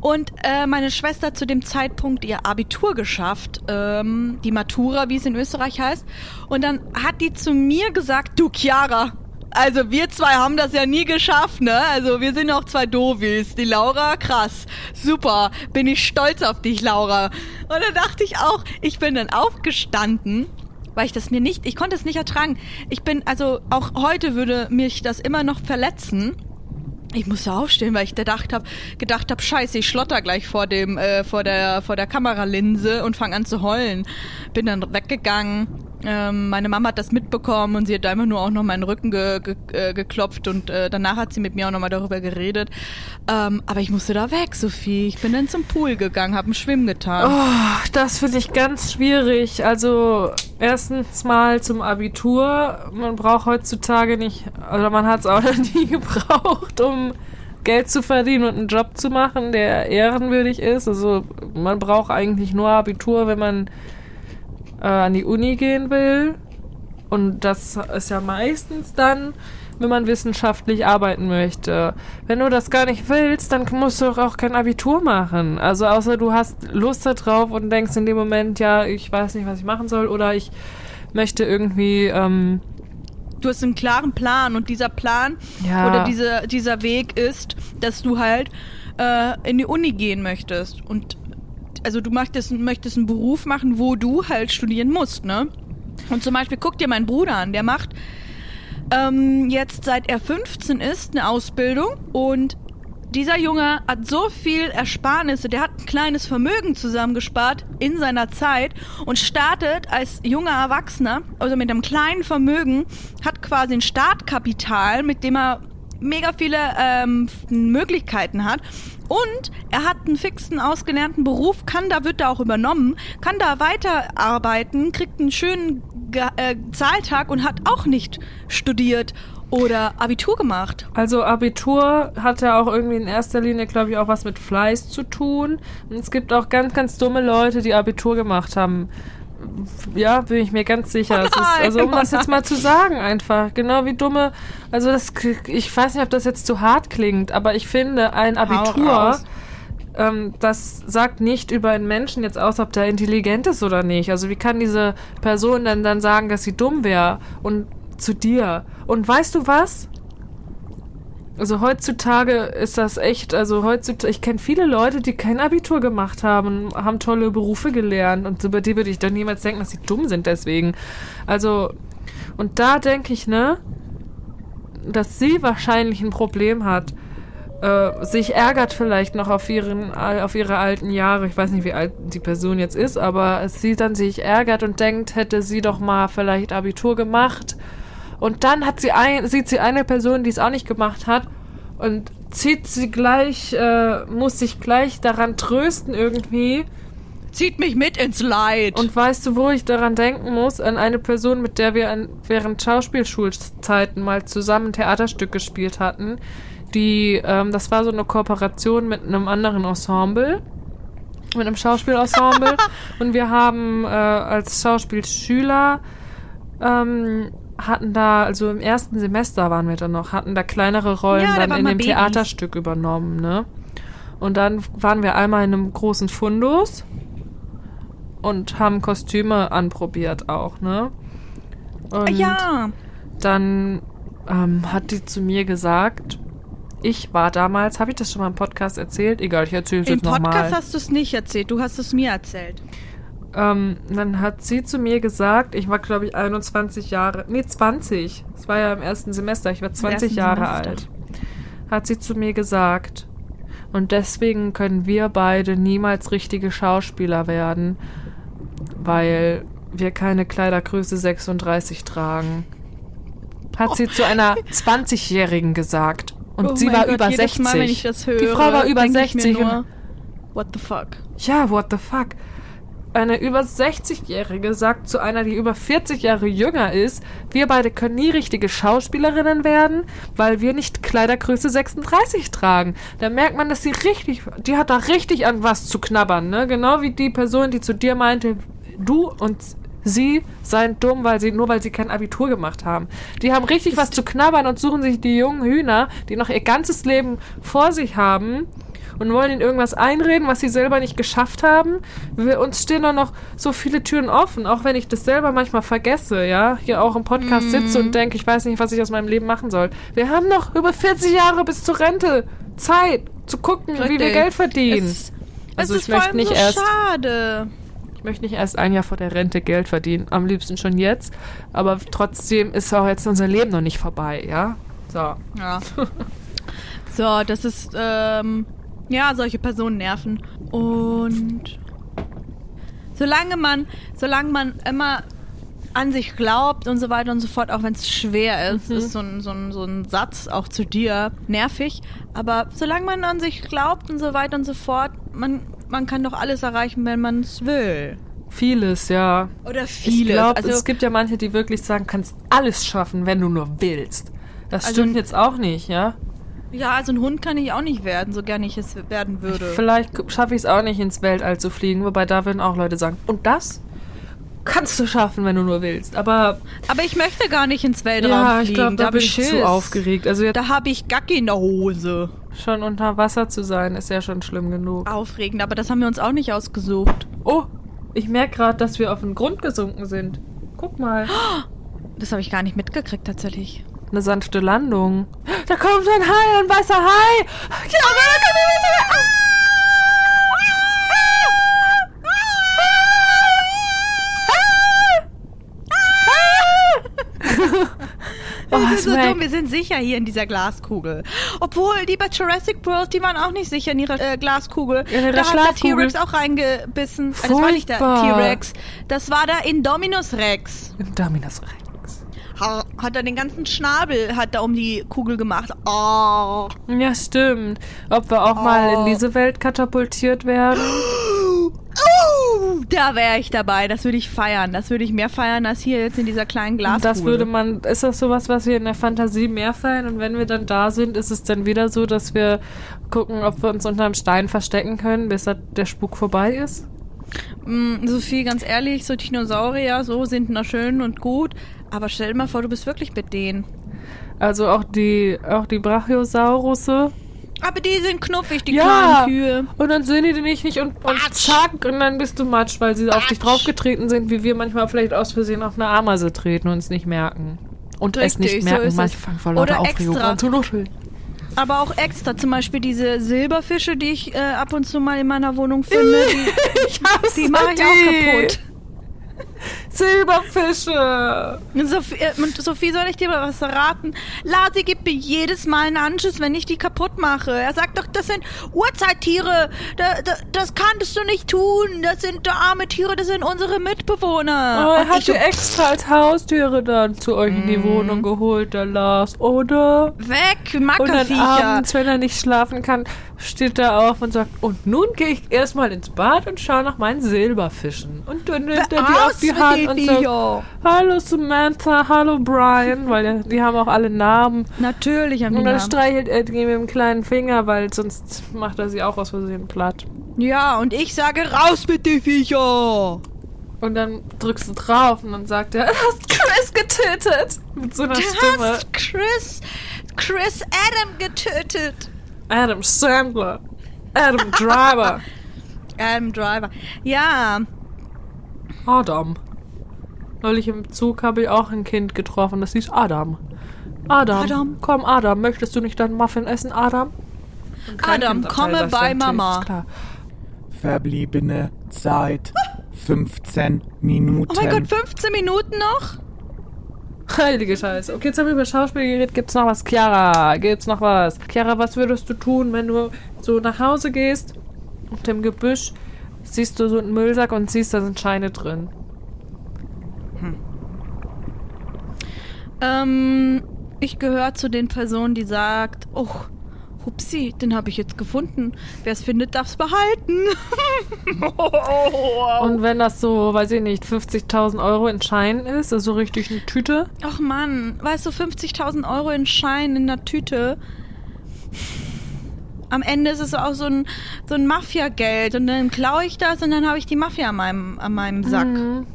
Speaker 2: Und äh, meine Schwester hat zu dem Zeitpunkt ihr Abitur geschafft, ähm, die Matura, wie es in Österreich heißt. Und dann hat die zu mir gesagt, du Chiara, also wir zwei haben das ja nie geschafft, ne? Also wir sind auch zwei Dovis. Die Laura, krass. Super. Bin ich stolz auf dich, Laura. Und da dachte ich auch, ich bin dann aufgestanden weil ich das mir nicht, ich konnte es nicht ertragen. Ich bin, also auch heute würde mich das immer noch verletzen. Ich musste aufstehen, weil ich gedacht habe, gedacht habe, scheiße, ich schlotter gleich vor dem, äh, vor der, vor der Kameralinse und fange an zu heulen. Bin dann weggegangen, ähm, meine Mama hat das mitbekommen und sie hat einfach nur auch noch meinen Rücken ge ge äh, geklopft und äh, danach hat sie mit mir auch nochmal darüber geredet. Ähm, aber ich musste da weg, Sophie. Ich bin dann zum Pool gegangen, habe ein Schwimmen getan.
Speaker 1: Oh, das finde ich ganz schwierig. Also erstens mal zum Abitur. Man braucht heutzutage nicht, oder man hat es auch noch nie gebraucht, um Geld zu verdienen und einen Job zu machen, der ehrenwürdig ist. Also man braucht eigentlich nur Abitur, wenn man äh, an die Uni gehen will. Und das ist ja meistens dann, wenn man wissenschaftlich arbeiten möchte. Wenn du das gar nicht willst, dann musst du auch kein Abitur machen. Also außer du hast Lust darauf und denkst in dem Moment, ja, ich weiß nicht, was ich machen soll oder ich möchte irgendwie. Ähm,
Speaker 2: du hast einen klaren Plan und dieser Plan ja. oder diese, dieser Weg ist, dass du halt äh, in die Uni gehen möchtest und also du möchtest, möchtest einen Beruf machen, wo du halt studieren musst, ne? Und zum Beispiel guck dir meinen Bruder an, der macht ähm, jetzt seit er 15 ist eine Ausbildung. Und dieser Junge hat so viel Ersparnisse, der hat ein kleines Vermögen zusammengespart in seiner Zeit und startet als junger Erwachsener, also mit einem kleinen Vermögen, hat quasi ein Startkapital, mit dem er mega viele ähm, Möglichkeiten hat und er hat einen fixen, ausgelernten Beruf, kann da, wird da auch übernommen, kann da weiterarbeiten, kriegt einen schönen Ge äh, Zahltag und hat auch nicht studiert oder Abitur gemacht.
Speaker 1: Also Abitur hat ja auch irgendwie in erster Linie, glaube ich, auch was mit Fleiß zu tun. Und es gibt auch ganz, ganz dumme Leute, die Abitur gemacht haben. Ja, bin ich mir ganz sicher. Ist, also um das jetzt mal zu sagen einfach, genau wie dumme, also das, ich weiß nicht, ob das jetzt zu hart klingt, aber ich finde ein Abitur, ähm, das sagt nicht über einen Menschen jetzt aus, ob der intelligent ist oder nicht. Also wie kann diese Person dann, dann sagen, dass sie dumm wäre und zu dir? Und weißt du was? Also heutzutage ist das echt, also heutzutage, ich kenne viele Leute, die kein Abitur gemacht haben, haben tolle Berufe gelernt und über die würde ich doch niemals denken, dass sie dumm sind deswegen. Also, und da denke ich, ne, dass sie wahrscheinlich ein Problem hat, äh, sich ärgert vielleicht noch auf ihren, auf ihre alten Jahre. Ich weiß nicht, wie alt die Person jetzt ist, aber sie dann sich ärgert und denkt, hätte sie doch mal vielleicht Abitur gemacht und dann hat sie ein, sieht sie eine Person, die es auch nicht gemacht hat und zieht sie gleich, äh, muss sich gleich daran trösten irgendwie.
Speaker 2: Zieht mich mit ins Leid.
Speaker 1: Und weißt du, wo ich daran denken muss? An eine Person, mit der wir an, während Schauspielschulzeiten mal zusammen ein Theaterstück gespielt hatten. die, ähm, das war so eine Kooperation mit einem anderen Ensemble, mit einem Schauspielensemble. und wir haben äh, als Schauspielschüler ähm, hatten da, also im ersten Semester waren wir dann noch, hatten da kleinere Rollen
Speaker 2: Ja, da
Speaker 1: dann in dem
Speaker 2: Babys.
Speaker 1: Theaterstück übernommen, ne? Und dann waren wir einmal in einem großen Fundus und haben Kostüme anprobiert auch, ne? Und
Speaker 2: ja,
Speaker 1: dann ähm, hat die zu mir gesagt, ich war damals, habe ich das schon mal im Podcast erzählt? Egal, ich erzähle es
Speaker 2: im
Speaker 1: jetzt nochmal.
Speaker 2: Podcast hast du es nicht erzählt, du hast es mir erzählt.
Speaker 1: Ähm, dann hat sie zu mir gesagt, ich war glaube ich 21 Jahre, nee 20, es war ja im ersten Semester, ich war 20
Speaker 2: ersten
Speaker 1: Jahre
Speaker 2: Semester.
Speaker 1: alt, hat sie zu mir gesagt. Und deswegen können wir beide niemals richtige Schauspieler werden, weil wir keine Kleidergröße 36 tragen. Hat sie zu einer 20-Jährigen gesagt. Und
Speaker 2: oh
Speaker 1: sie war
Speaker 2: Gott,
Speaker 1: über
Speaker 2: jedes
Speaker 1: 60.
Speaker 2: Mal, wenn ich das höre,
Speaker 1: Die Frau war über
Speaker 2: denk ich
Speaker 1: 60
Speaker 2: Mir
Speaker 1: und-
Speaker 2: nur, what the fuck?
Speaker 1: Ja, what the fuck? Eine über 60-Jährige sagt zu einer, die über 40 Jahre jünger ist, wir beide können nie richtige Schauspielerinnen werden, weil wir nicht Kleidergröße 36 tragen. Da merkt man, dass sie richtig, die hat da richtig an was zu knabbern, ne? Genau wie die Person, die zu dir meinte, du und sie seien dumm, weil sie, nur weil sie kein Abitur gemacht haben. Die haben richtig was zu knabbern und suchen sich die jungen Hühner, die noch ihr ganzes Leben vor sich haben und wollen ihnen irgendwas einreden, was sie selber nicht geschafft haben. Wir, uns stehen da noch so viele Türen offen, auch wenn ich das selber manchmal vergesse, ja, hier auch im Podcast sitze und denke, ich weiß nicht, was ich aus meinem Leben machen soll. Wir haben noch über 40 Jahre bis zur Rente Zeit zu gucken, wie wir
Speaker 2: Richtig.
Speaker 1: Geld verdienen.
Speaker 2: Es,
Speaker 1: Also
Speaker 2: es
Speaker 1: ich möchte nicht
Speaker 2: so
Speaker 1: erst-
Speaker 2: schade.
Speaker 1: Ich möchte nicht erst ein Jahr vor der Rente Geld verdienen, am liebsten schon jetzt, aber trotzdem ist auch jetzt unser Leben noch nicht vorbei, ja? So.
Speaker 2: Ja. so, das ist, ähm, ja, solche Personen nerven. Und solange man, solange man immer an sich glaubt und so weiter und so fort, auch wenn es schwer ist, ist so ein, so, ein, so ein Satz auch zu dir nervig. Aber solange man an sich glaubt und so weiter und so fort, man, man kann doch alles erreichen, wenn man es will.
Speaker 1: Vieles, ja.
Speaker 2: Oder
Speaker 1: Ich
Speaker 2: vieles.
Speaker 1: glaube,
Speaker 2: also,
Speaker 1: es gibt ja manche, die wirklich sagen, kannst alles schaffen, wenn du nur willst. Das
Speaker 2: Also-
Speaker 1: stimmt jetzt auch nicht, ja?
Speaker 2: Ja, also ein Hund kann ich auch nicht werden, so gern ich es werden würde.
Speaker 1: Vielleicht schaffe ich es auch nicht, ins Weltall zu fliegen, wobei da würden auch Leute sagen, und das kannst du schaffen, wenn du nur willst. Aber
Speaker 2: Aber ich möchte gar nicht ins Weltraum
Speaker 1: ja,
Speaker 2: fliegen.
Speaker 1: ich glaube, da
Speaker 2: hab
Speaker 1: bin ich
Speaker 2: Schiss.
Speaker 1: zu aufgeregt. Also jetzt
Speaker 2: Da habe ich Gacki in der Hose.
Speaker 1: schon unter Wasser zu sein, ist ja schon schlimm genug.
Speaker 2: Aufregend, aber das haben wir uns auch nicht ausgesucht.
Speaker 1: Oh, ich merke gerade, dass wir auf den Grund gesunken sind. Guck mal.
Speaker 2: Das habe ich gar nicht mitgekriegt tatsächlich.
Speaker 1: Eine sanfte Landung. Da kommt ein Hai, ein weißer Hai. Ja, Oh,
Speaker 2: wir sind so dumm, wir sind sicher hier in dieser Glaskugel. Obwohl, die bei Jurassic World, die waren auch nicht sicher in ihrer äh, Glaskugel.
Speaker 1: Ihrer
Speaker 2: da hat der. T-Rex auch reingebissen. Äh, Das war nicht der
Speaker 1: Furchtbar.
Speaker 2: T-Rex. Das war der Indominus Rex.
Speaker 1: Dominus Rex.
Speaker 2: Ha- Hat er den ganzen Schnabel hat er um die Kugel gemacht. Oh.
Speaker 1: Ja, stimmt. Ob wir auch mal in
Speaker 2: Oh.
Speaker 1: diese Welt katapultiert werden?
Speaker 2: Uh, da wäre ich dabei. Das würde ich feiern. Das würde ich mehr feiern als hier jetzt in dieser kleinen Glaskugel.
Speaker 1: Das würde man, ist das sowas, was wir in der Fantasie mehr feiern? Und wenn wir dann da sind, ist es dann wieder so, dass wir gucken, ob wir uns unter einem Stein verstecken können, bis der Spuk vorbei ist?
Speaker 2: Mm, Sophie, ganz ehrlich, so Dinosaurier, so sind na schön und gut. Aber stell dir mal vor, du bist wirklich mit denen.
Speaker 1: Also auch die, auch die Brachiosaurusse.
Speaker 2: Aber die sind knuffig, die
Speaker 1: Ja.
Speaker 2: kleinen Kühe.
Speaker 1: Und dann sehen die dich nicht und, und
Speaker 2: Batsch.
Speaker 1: zack, und dann bist du matsch, weil sie auf dich
Speaker 2: Batsch.
Speaker 1: draufgetreten sind, wie wir manchmal vielleicht aus Versehen auf eine Ameise treten und es nicht merken. Und es
Speaker 2: Richtig,
Speaker 1: nicht
Speaker 2: so
Speaker 1: merken,
Speaker 2: ist
Speaker 1: manche
Speaker 2: es.
Speaker 1: fangen vor lauter
Speaker 2: Oder
Speaker 1: Aufregung
Speaker 2: extra.
Speaker 1: an zu nuscheln.
Speaker 2: Aber auch extra, zum Beispiel diese Silberfische, die ich äh, ab und zu mal in meiner Wohnung finde, die, die mache ich auch kaputt.
Speaker 1: Silberfische.
Speaker 2: Sophie, äh, Sophie, soll ich dir mal was verraten? Lasi gibt mir jedes Mal einen Anschiss, wenn ich die kaputt mache. Er sagt doch, das sind Urzeittiere. Da, da, das kannst du nicht tun. Das sind arme Tiere, das sind unsere Mitbewohner.
Speaker 1: Oh, er
Speaker 2: Und
Speaker 1: hat die extra als Haustiere dann zu euch in die Wohnung geholt, der Lars, oder?
Speaker 2: weg,
Speaker 1: Und dann
Speaker 2: Mackerviecher.
Speaker 1: abends, wenn er nicht schlafen kann, steht er auf und sagt, und nun gehe ich erstmal ins Bad und schaue nach meinen Silberfischen. Und dann nimmt er die auf die Hand rein und
Speaker 2: Viecher.
Speaker 1: hallo Samantha, hallo Brian, weil die haben auch alle Namen.
Speaker 2: Natürlich haben die
Speaker 1: Und dann
Speaker 2: Namen.
Speaker 1: streichelt er die mit dem kleinen Finger, weil sonst macht er sie auch aus Versehen platt.
Speaker 2: Ja, und ich sage raus mit die Viecher.
Speaker 1: Und dann drückst du drauf und dann sagt er, du hast Chris getötet. Mit so einer
Speaker 2: Du
Speaker 1: Stimme.
Speaker 2: hast Chris, Chris Adam getötet.
Speaker 1: Adam Sandler. Adam Driver.
Speaker 2: Adam Driver. Ja,
Speaker 1: Adam. Neulich im Zug habe ich auch ein Kind getroffen, das hieß Adam. Adam.
Speaker 2: Adam.
Speaker 1: Komm, Adam, möchtest du nicht deinen Muffin essen, Adam?
Speaker 2: Adam, komme bei Mama.
Speaker 3: Verbliebene Zeit 15 Minuten.
Speaker 2: oh mein Gott, 15 Minuten noch?
Speaker 1: Heilige Scheiße. Okay, jetzt haben wir über Schauspiel geredet. Gibt's noch was? Chiara, gibt's noch was? Chiara, was würdest du tun, wenn du so nach Hause gehst und im Gebüsch siehst du so einen Müllsack und siehst, da sind Scheine drin?
Speaker 2: Ähm, ich gehöre zu den Personen, die sagt, oh, hupsi, den habe ich jetzt gefunden. Wer es findet, darf es behalten.
Speaker 1: Und wenn das so, weiß ich nicht, 50.000 Euro in Scheinen ist, also richtig eine Tüte,
Speaker 2: Ach Mann, weißt du, 50.000 Euro in Schein in der Tüte. Am Ende ist es auch so ein, so ein Mafia-Geld und dann klaue ich das und dann habe ich die Mafia an meinem, an meinem Sack.
Speaker 1: Mhm.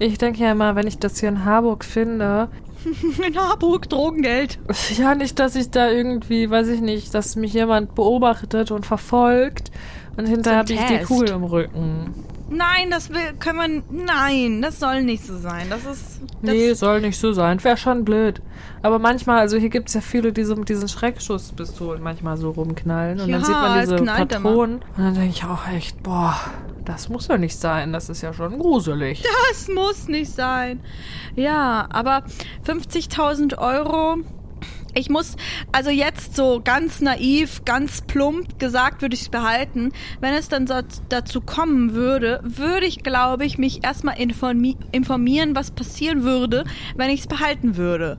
Speaker 1: Ich denke ja immer, wenn ich das hier in Harburg finde,
Speaker 2: In Harburg Drogengeld.
Speaker 1: ja nicht, dass ich da irgendwie, weiß ich nicht, dass mich jemand beobachtet und verfolgt und hinterher habe ich die. Kugel im Rücken.
Speaker 2: Nein, das will, können wir, nein, das soll nicht so sein. Das ist, das,
Speaker 1: Nee, soll nicht so sein. Wäre schon blöd. Aber manchmal, also hier gibt es ja viele, die so mit diesen Schreckschusspistolen manchmal so rumknallen. Und
Speaker 2: Ja,
Speaker 1: dann sieht man
Speaker 2: es
Speaker 1: diese
Speaker 2: knallt immer.
Speaker 1: Patronen. Und dann denke ich auch echt, boah, das muss ja nicht sein. Das ist ja schon gruselig.
Speaker 2: das muss nicht sein. Ja, aber 50.000 Euro. Ich muss, also jetzt so ganz naiv, ganz plump gesagt, würde ich es behalten. Wenn es dann so dazu kommen würde, würde ich, glaube ich, mich erstmal informi informieren, was passieren würde, wenn ich es behalten würde.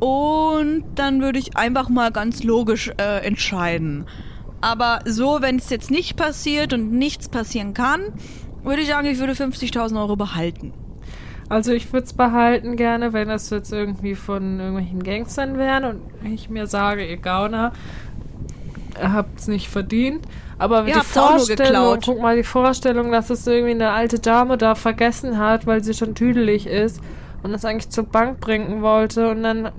Speaker 2: Und dann würde ich einfach mal ganz logisch äh, entscheiden. Aber so, wenn es jetzt nicht passiert und nichts passieren kann, würde ich sagen, ich würde 50.000 Euro behalten.
Speaker 1: Also ich würde es behalten gerne, wenn das jetzt irgendwie von irgendwelchen Gangstern wären und ich mir sage, ihr Gauner, ihr habt's nicht verdient. Aber die Vorstellung, guck mal, die Vorstellung, dass es irgendwie eine alte Dame da vergessen hat, weil sie schon tüdelig ist und das eigentlich zur Bank bringen wollte und dann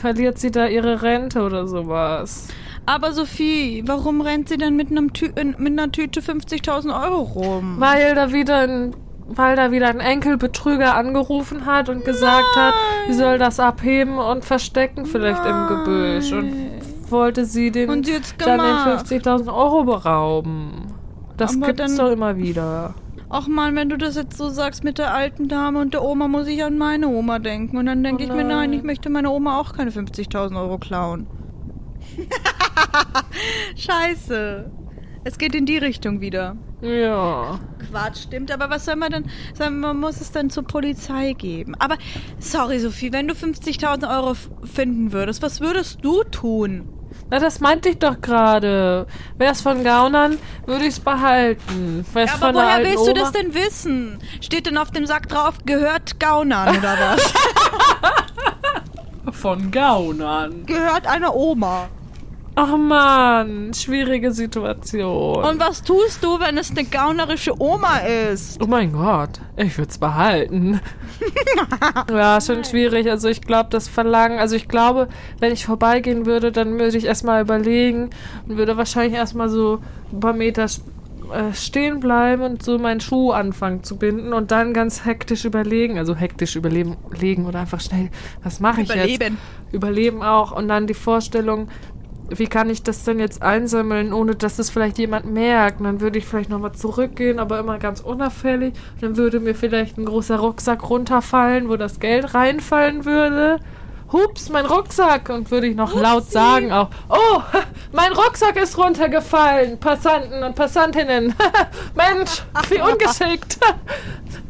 Speaker 1: verliert sie da ihre Rente oder sowas.
Speaker 2: Aber Sophie, warum rennt sie denn mit, einem Tü mit einer Tüte 50.000 Euro rum?
Speaker 1: Weil da wieder ein weil da wieder ein Enkelbetrüger angerufen hat und gesagt hat, sie soll das abheben und verstecken vielleicht im Gebüsch und wollte sie den
Speaker 2: Und sie hat's
Speaker 1: dann
Speaker 2: gemacht.
Speaker 1: den 50.000 Euro berauben. Das
Speaker 2: Aber
Speaker 1: gibt's
Speaker 2: dann-
Speaker 1: doch immer wieder.
Speaker 2: Ach man, wenn du das jetzt so sagst mit der alten Dame und der Oma, muss ich an meine Oma denken. Und dann denke
Speaker 1: Oh
Speaker 2: ich mir, nein,
Speaker 1: nein.
Speaker 2: ich möchte meiner Oma auch keine 50.000 Euro klauen. Scheiße. Es geht in die Richtung wieder.
Speaker 1: Ja.
Speaker 2: Quatsch, stimmt. Aber was soll man denn? soll- Man muss es dann zur Polizei geben. Aber, sorry, Sophie, wenn du 50.000 Euro finden würdest, was würdest du tun?
Speaker 1: Na, das meinte ich doch gerade. Wär's von Gaunern, würde ich's behalten. Wär's
Speaker 2: Ja,
Speaker 1: von
Speaker 2: aber woher willst du
Speaker 1: Oma,
Speaker 2: das denn wissen? Steht denn auf dem Sack drauf, gehört Gaunern oder was?
Speaker 1: Von Gaunern.
Speaker 2: gehört einer Oma.
Speaker 1: Ach man, schwierige Situation.
Speaker 2: Und was tust du, wenn es eine gaunerische Oma ist?
Speaker 1: Oh mein Gott, ich würde es behalten. ja, schon schwierig. Also ich glaube, das Verlangen, also ich glaube, wenn ich vorbeigehen würde, dann würde ich erstmal überlegen und würde wahrscheinlich erstmal so ein paar Meter äh, stehen bleiben und so meinen Schuh anfangen zu binden und dann ganz hektisch überlegen, also hektisch überleben legen oder einfach schnell, was mache ich jetzt?
Speaker 2: Überleben.
Speaker 1: Überleben auch und dann die Vorstellung, wie kann ich das denn jetzt einsammeln, ohne dass es vielleicht jemand merkt? Und dann würde ich vielleicht nochmal zurückgehen, aber immer ganz unauffällig. Und dann würde mir vielleicht ein großer Rucksack runterfallen, wo das Geld reinfallen würde. Hups, mein Rucksack! Und würde ich noch laut sagen auch, oh, mein Rucksack ist runtergefallen, Passanten und Passantinnen. Mensch, wie ungeschickt.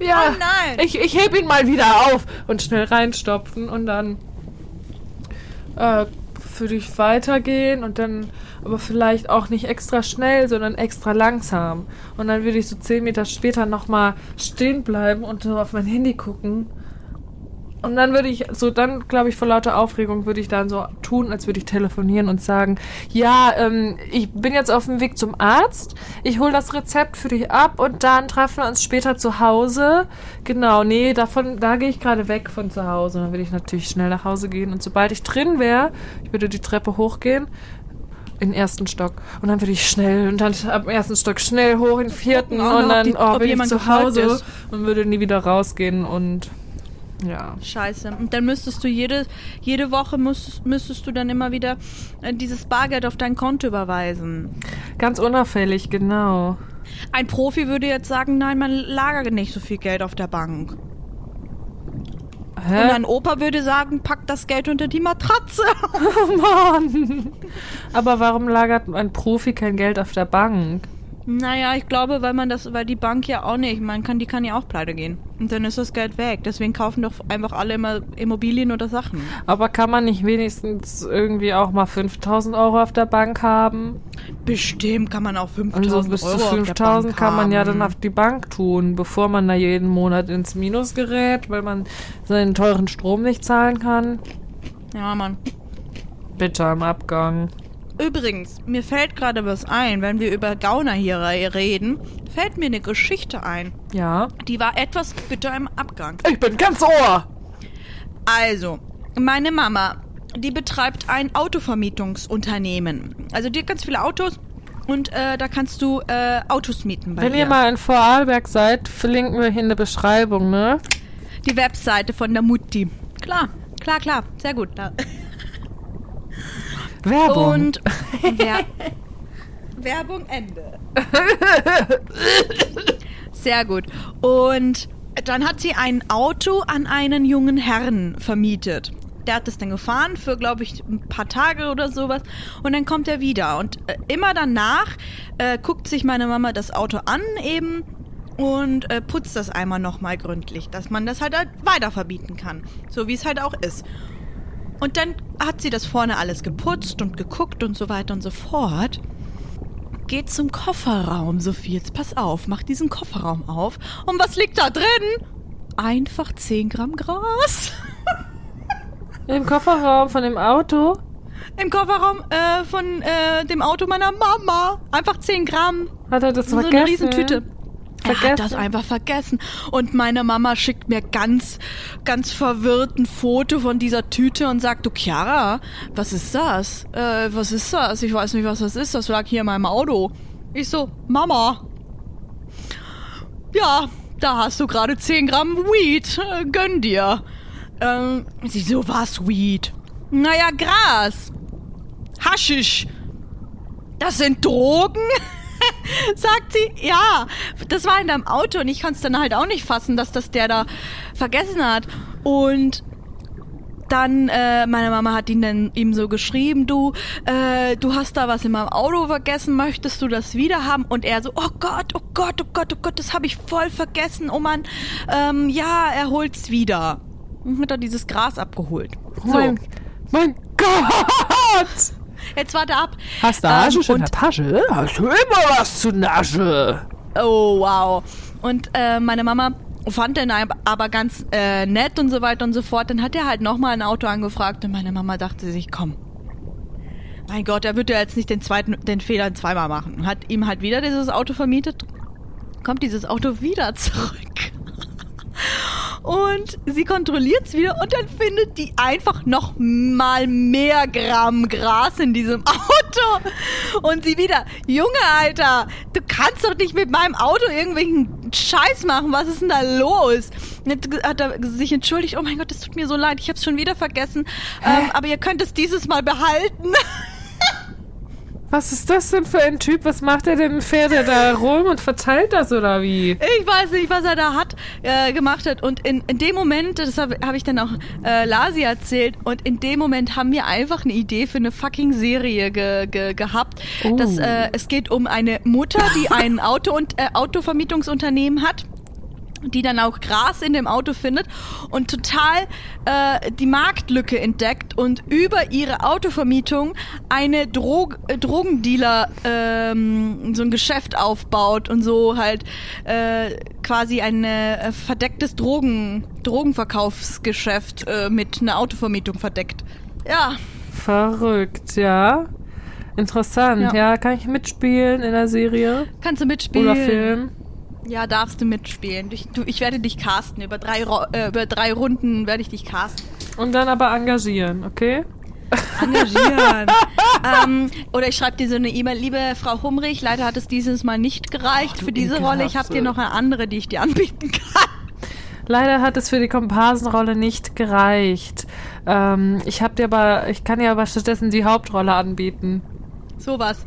Speaker 1: ja,
Speaker 2: Oh nein.
Speaker 1: ich, ich heb ihn mal wieder auf und schnell reinstopfen und dann äh, würde ich weitergehen und dann aber vielleicht auch nicht extra schnell, sondern extra langsam. Und dann würde ich so zehn Meter später nochmal stehen bleiben und so auf mein Handy gucken. Und dann würde ich so, dann glaube ich vor lauter Aufregung würde ich dann so tun, als würde ich telefonieren und sagen, ja, ähm, ich bin jetzt auf dem Weg zum Arzt, ich hole das Rezept für dich ab und dann treffen wir uns später zu Hause. Genau, nee, davon, da gehe ich gerade weg von zu Hause. Dann würde ich natürlich schnell nach Hause gehen und sobald ich drin wäre, ich würde die Treppe hochgehen, in den ersten Stock. Und dann würde ich schnell und dann ab dem ersten Stock schnell hoch in den vierten und
Speaker 2: noch,
Speaker 1: dann
Speaker 2: die-
Speaker 1: oh, bin ich zu Hause und würde nie wieder rausgehen und ja.
Speaker 2: Scheiße. Und dann müsstest du jede, jede Woche müsstest, müsstest du dann immer wieder äh, dieses Bargeld auf dein Konto überweisen.
Speaker 1: Ganz unauffällig, genau.
Speaker 2: Ein Profi würde jetzt sagen, nein, man lagert nicht so viel Geld auf der Bank.
Speaker 1: Hä?
Speaker 2: Und ein Opa würde sagen, pack das Geld unter die Matratze.
Speaker 1: Oh Mann. Aber warum lagert ein Profi kein Geld auf der Bank?
Speaker 2: Naja, ich glaube, weil man das, weil die Bank ja auch nicht, man kann, die kann ja auch pleite gehen. Und dann ist das Geld weg. Deswegen kaufen doch einfach alle immer Immobilien oder Sachen.
Speaker 1: Aber kann man nicht wenigstens irgendwie auch mal 5000 Euro auf der Bank haben?
Speaker 2: Bestimmt kann man auch 5000
Speaker 1: Also bis
Speaker 2: Euro
Speaker 1: zu
Speaker 2: auf der
Speaker 1: 5000
Speaker 2: Bank
Speaker 1: kann man ja dann auf die Bank tun, bevor man da jeden Monat ins Minus gerät, weil man seinen teuren Strom nicht zahlen kann.
Speaker 2: Ja, Mann.
Speaker 1: Bitte am Abgang.
Speaker 2: Übrigens, mir fällt gerade was ein, wenn wir über Gauner hier re- reden, fällt mir eine Geschichte ein.
Speaker 1: Ja.
Speaker 2: Die war etwas bitter im Abgang.
Speaker 1: Ich bin ganz Ohr.
Speaker 2: Also, meine Mama, die betreibt ein Autovermietungsunternehmen. Also die hat ganz viele Autos und äh, da kannst du äh, Autos mieten bei
Speaker 1: Wenn
Speaker 2: ihr.
Speaker 1: ihr mal in Vorarlberg seid, verlinken wir hier in der Beschreibung, ne?
Speaker 2: Die Webseite von der Mutti. Klar, klar, klar. Sehr gut.
Speaker 1: Werbung.
Speaker 2: Und Wer Werbung Ende. Sehr gut. Und dann hat sie ein Auto an einen jungen Herrn vermietet. Der hat es dann gefahren für, glaube ich, ein paar Tage oder sowas. Und dann kommt er wieder. Und äh, immer danach äh, guckt sich meine Mama das Auto an eben und äh, putzt das einmal nochmal gründlich, dass man das halt, halt weiter verbieten kann. So wie es halt auch ist. Und dann hat sie das vorne alles geputzt und geguckt und so weiter und so fort. Geht zum Kofferraum, Sophie. Jetzt pass auf, mach diesen Kofferraum auf. Und was liegt da drin? Einfach 10 Gramm Gras.
Speaker 1: Im Kofferraum von dem Auto.
Speaker 2: Im Kofferraum äh, von äh, dem Auto meiner Mama. Einfach 10 Gramm.
Speaker 1: Hat er das
Speaker 2: So
Speaker 1: vergessen?
Speaker 2: eine Riesentüte. Er
Speaker 1: Vergessen?
Speaker 2: hat das einfach vergessen. Und meine Mama schickt mir ganz, ganz verwirrt ein Foto von dieser Tüte und sagt, du Chiara, was ist das? Äh, was ist das? Ich weiß nicht, was das ist. Das lag hier in meinem Auto. Ich so, Mama. Ja, da hast du gerade 10 Gramm Weed. Äh, Gönn dir. Ähm, sie so, was Weed? Naja, Gras. Haschisch. Das sind Drogen? Sagt sie, ja, das war in deinem Auto und ich konnte es dann halt auch nicht fassen, dass das der da vergessen hat. Und dann, äh, meine Mama hat ihn dann ihm so geschrieben, du, äh, du hast da was in meinem Auto vergessen, möchtest du das wieder haben? Und er so, oh Gott, oh Gott, oh Gott, oh Gott, das habe ich voll vergessen, oh Mann, ähm, ja, er holt's wieder. Und hat er dieses Gras abgeholt.
Speaker 1: Oh Mein, mein Gott!
Speaker 2: Jetzt warte ab.
Speaker 1: Hast du
Speaker 2: Ähm,
Speaker 1: Haschisch in der Tasche? Hast du immer was zu Nasche?
Speaker 2: Oh, wow. Und äh, meine Mama fand den ab- aber ganz äh, nett und so weiter und so fort. Dann hat er halt nochmal ein Auto angefragt und meine Mama dachte sich, komm. Mein Gott, er wird ja jetzt nicht den zweiten, den Fehler zweimal machen. Hat ihm halt wieder dieses Auto vermietet. Kommt dieses Auto wieder zurück. Und sie kontrolliert es wieder und dann findet die einfach noch mal mehr Gramm Gras in diesem Auto. Und sie wieder, Junge, Alter, du kannst doch nicht mit meinem Auto irgendwelchen Scheiß machen. Was ist denn da los? Hat er sich entschuldigt, oh mein Gott, es tut mir so leid, ich habe es schon wieder vergessen. Ähm, aber ihr könnt es dieses Mal behalten.
Speaker 1: Was ist das denn für ein Typ? Was macht er denn? Fährt er da rum und verteilt das oder wie?
Speaker 2: Ich weiß nicht, was er da hat, äh, gemacht hat. Und in, in dem Moment, das habe hab ich dann auch äh, Lasi erzählt, und in dem Moment haben wir einfach eine Idee für eine fucking Serie ge, ge, gehabt.
Speaker 1: Oh.
Speaker 2: Das, äh, es geht um eine Mutter, die ein Auto und, äh, Autovermietungsunternehmen hat. Die dann auch Gras in dem Auto findet und total äh, die Marktlücke entdeckt und über ihre Autovermietung eine Drog äh, Drogendealer ähm, so ein Geschäft aufbaut und so halt äh, quasi ein äh, verdecktes Drogen Drogenverkaufsgeschäft äh, mit einer Autovermietung verdeckt. Ja,
Speaker 1: Verrückt, ja. Interessant, ja.
Speaker 2: Ja.
Speaker 1: Kann ich mitspielen in der Serie
Speaker 2: kannst du mitspielen.
Speaker 1: oder Film?
Speaker 2: Ja, darfst du mitspielen. Ich, du, ich werde dich casten. Über drei, äh, über drei Runden werde ich dich casten.
Speaker 1: Und dann aber engagieren, okay?
Speaker 2: engagieren. ähm, oder ich schreibe dir so eine E-Mail, liebe Frau Humrich, leider hat es dieses Mal nicht gereicht
Speaker 1: du
Speaker 2: für diese Rolle. Ich habe
Speaker 1: ekelhafte.
Speaker 2: dir noch eine andere, die ich dir anbieten kann.
Speaker 1: Leider hat es für die Komparsenrolle nicht gereicht. Ähm, ich hab dir aber, ich kann dir aber stattdessen die Hauptrolle anbieten.
Speaker 2: Sowas.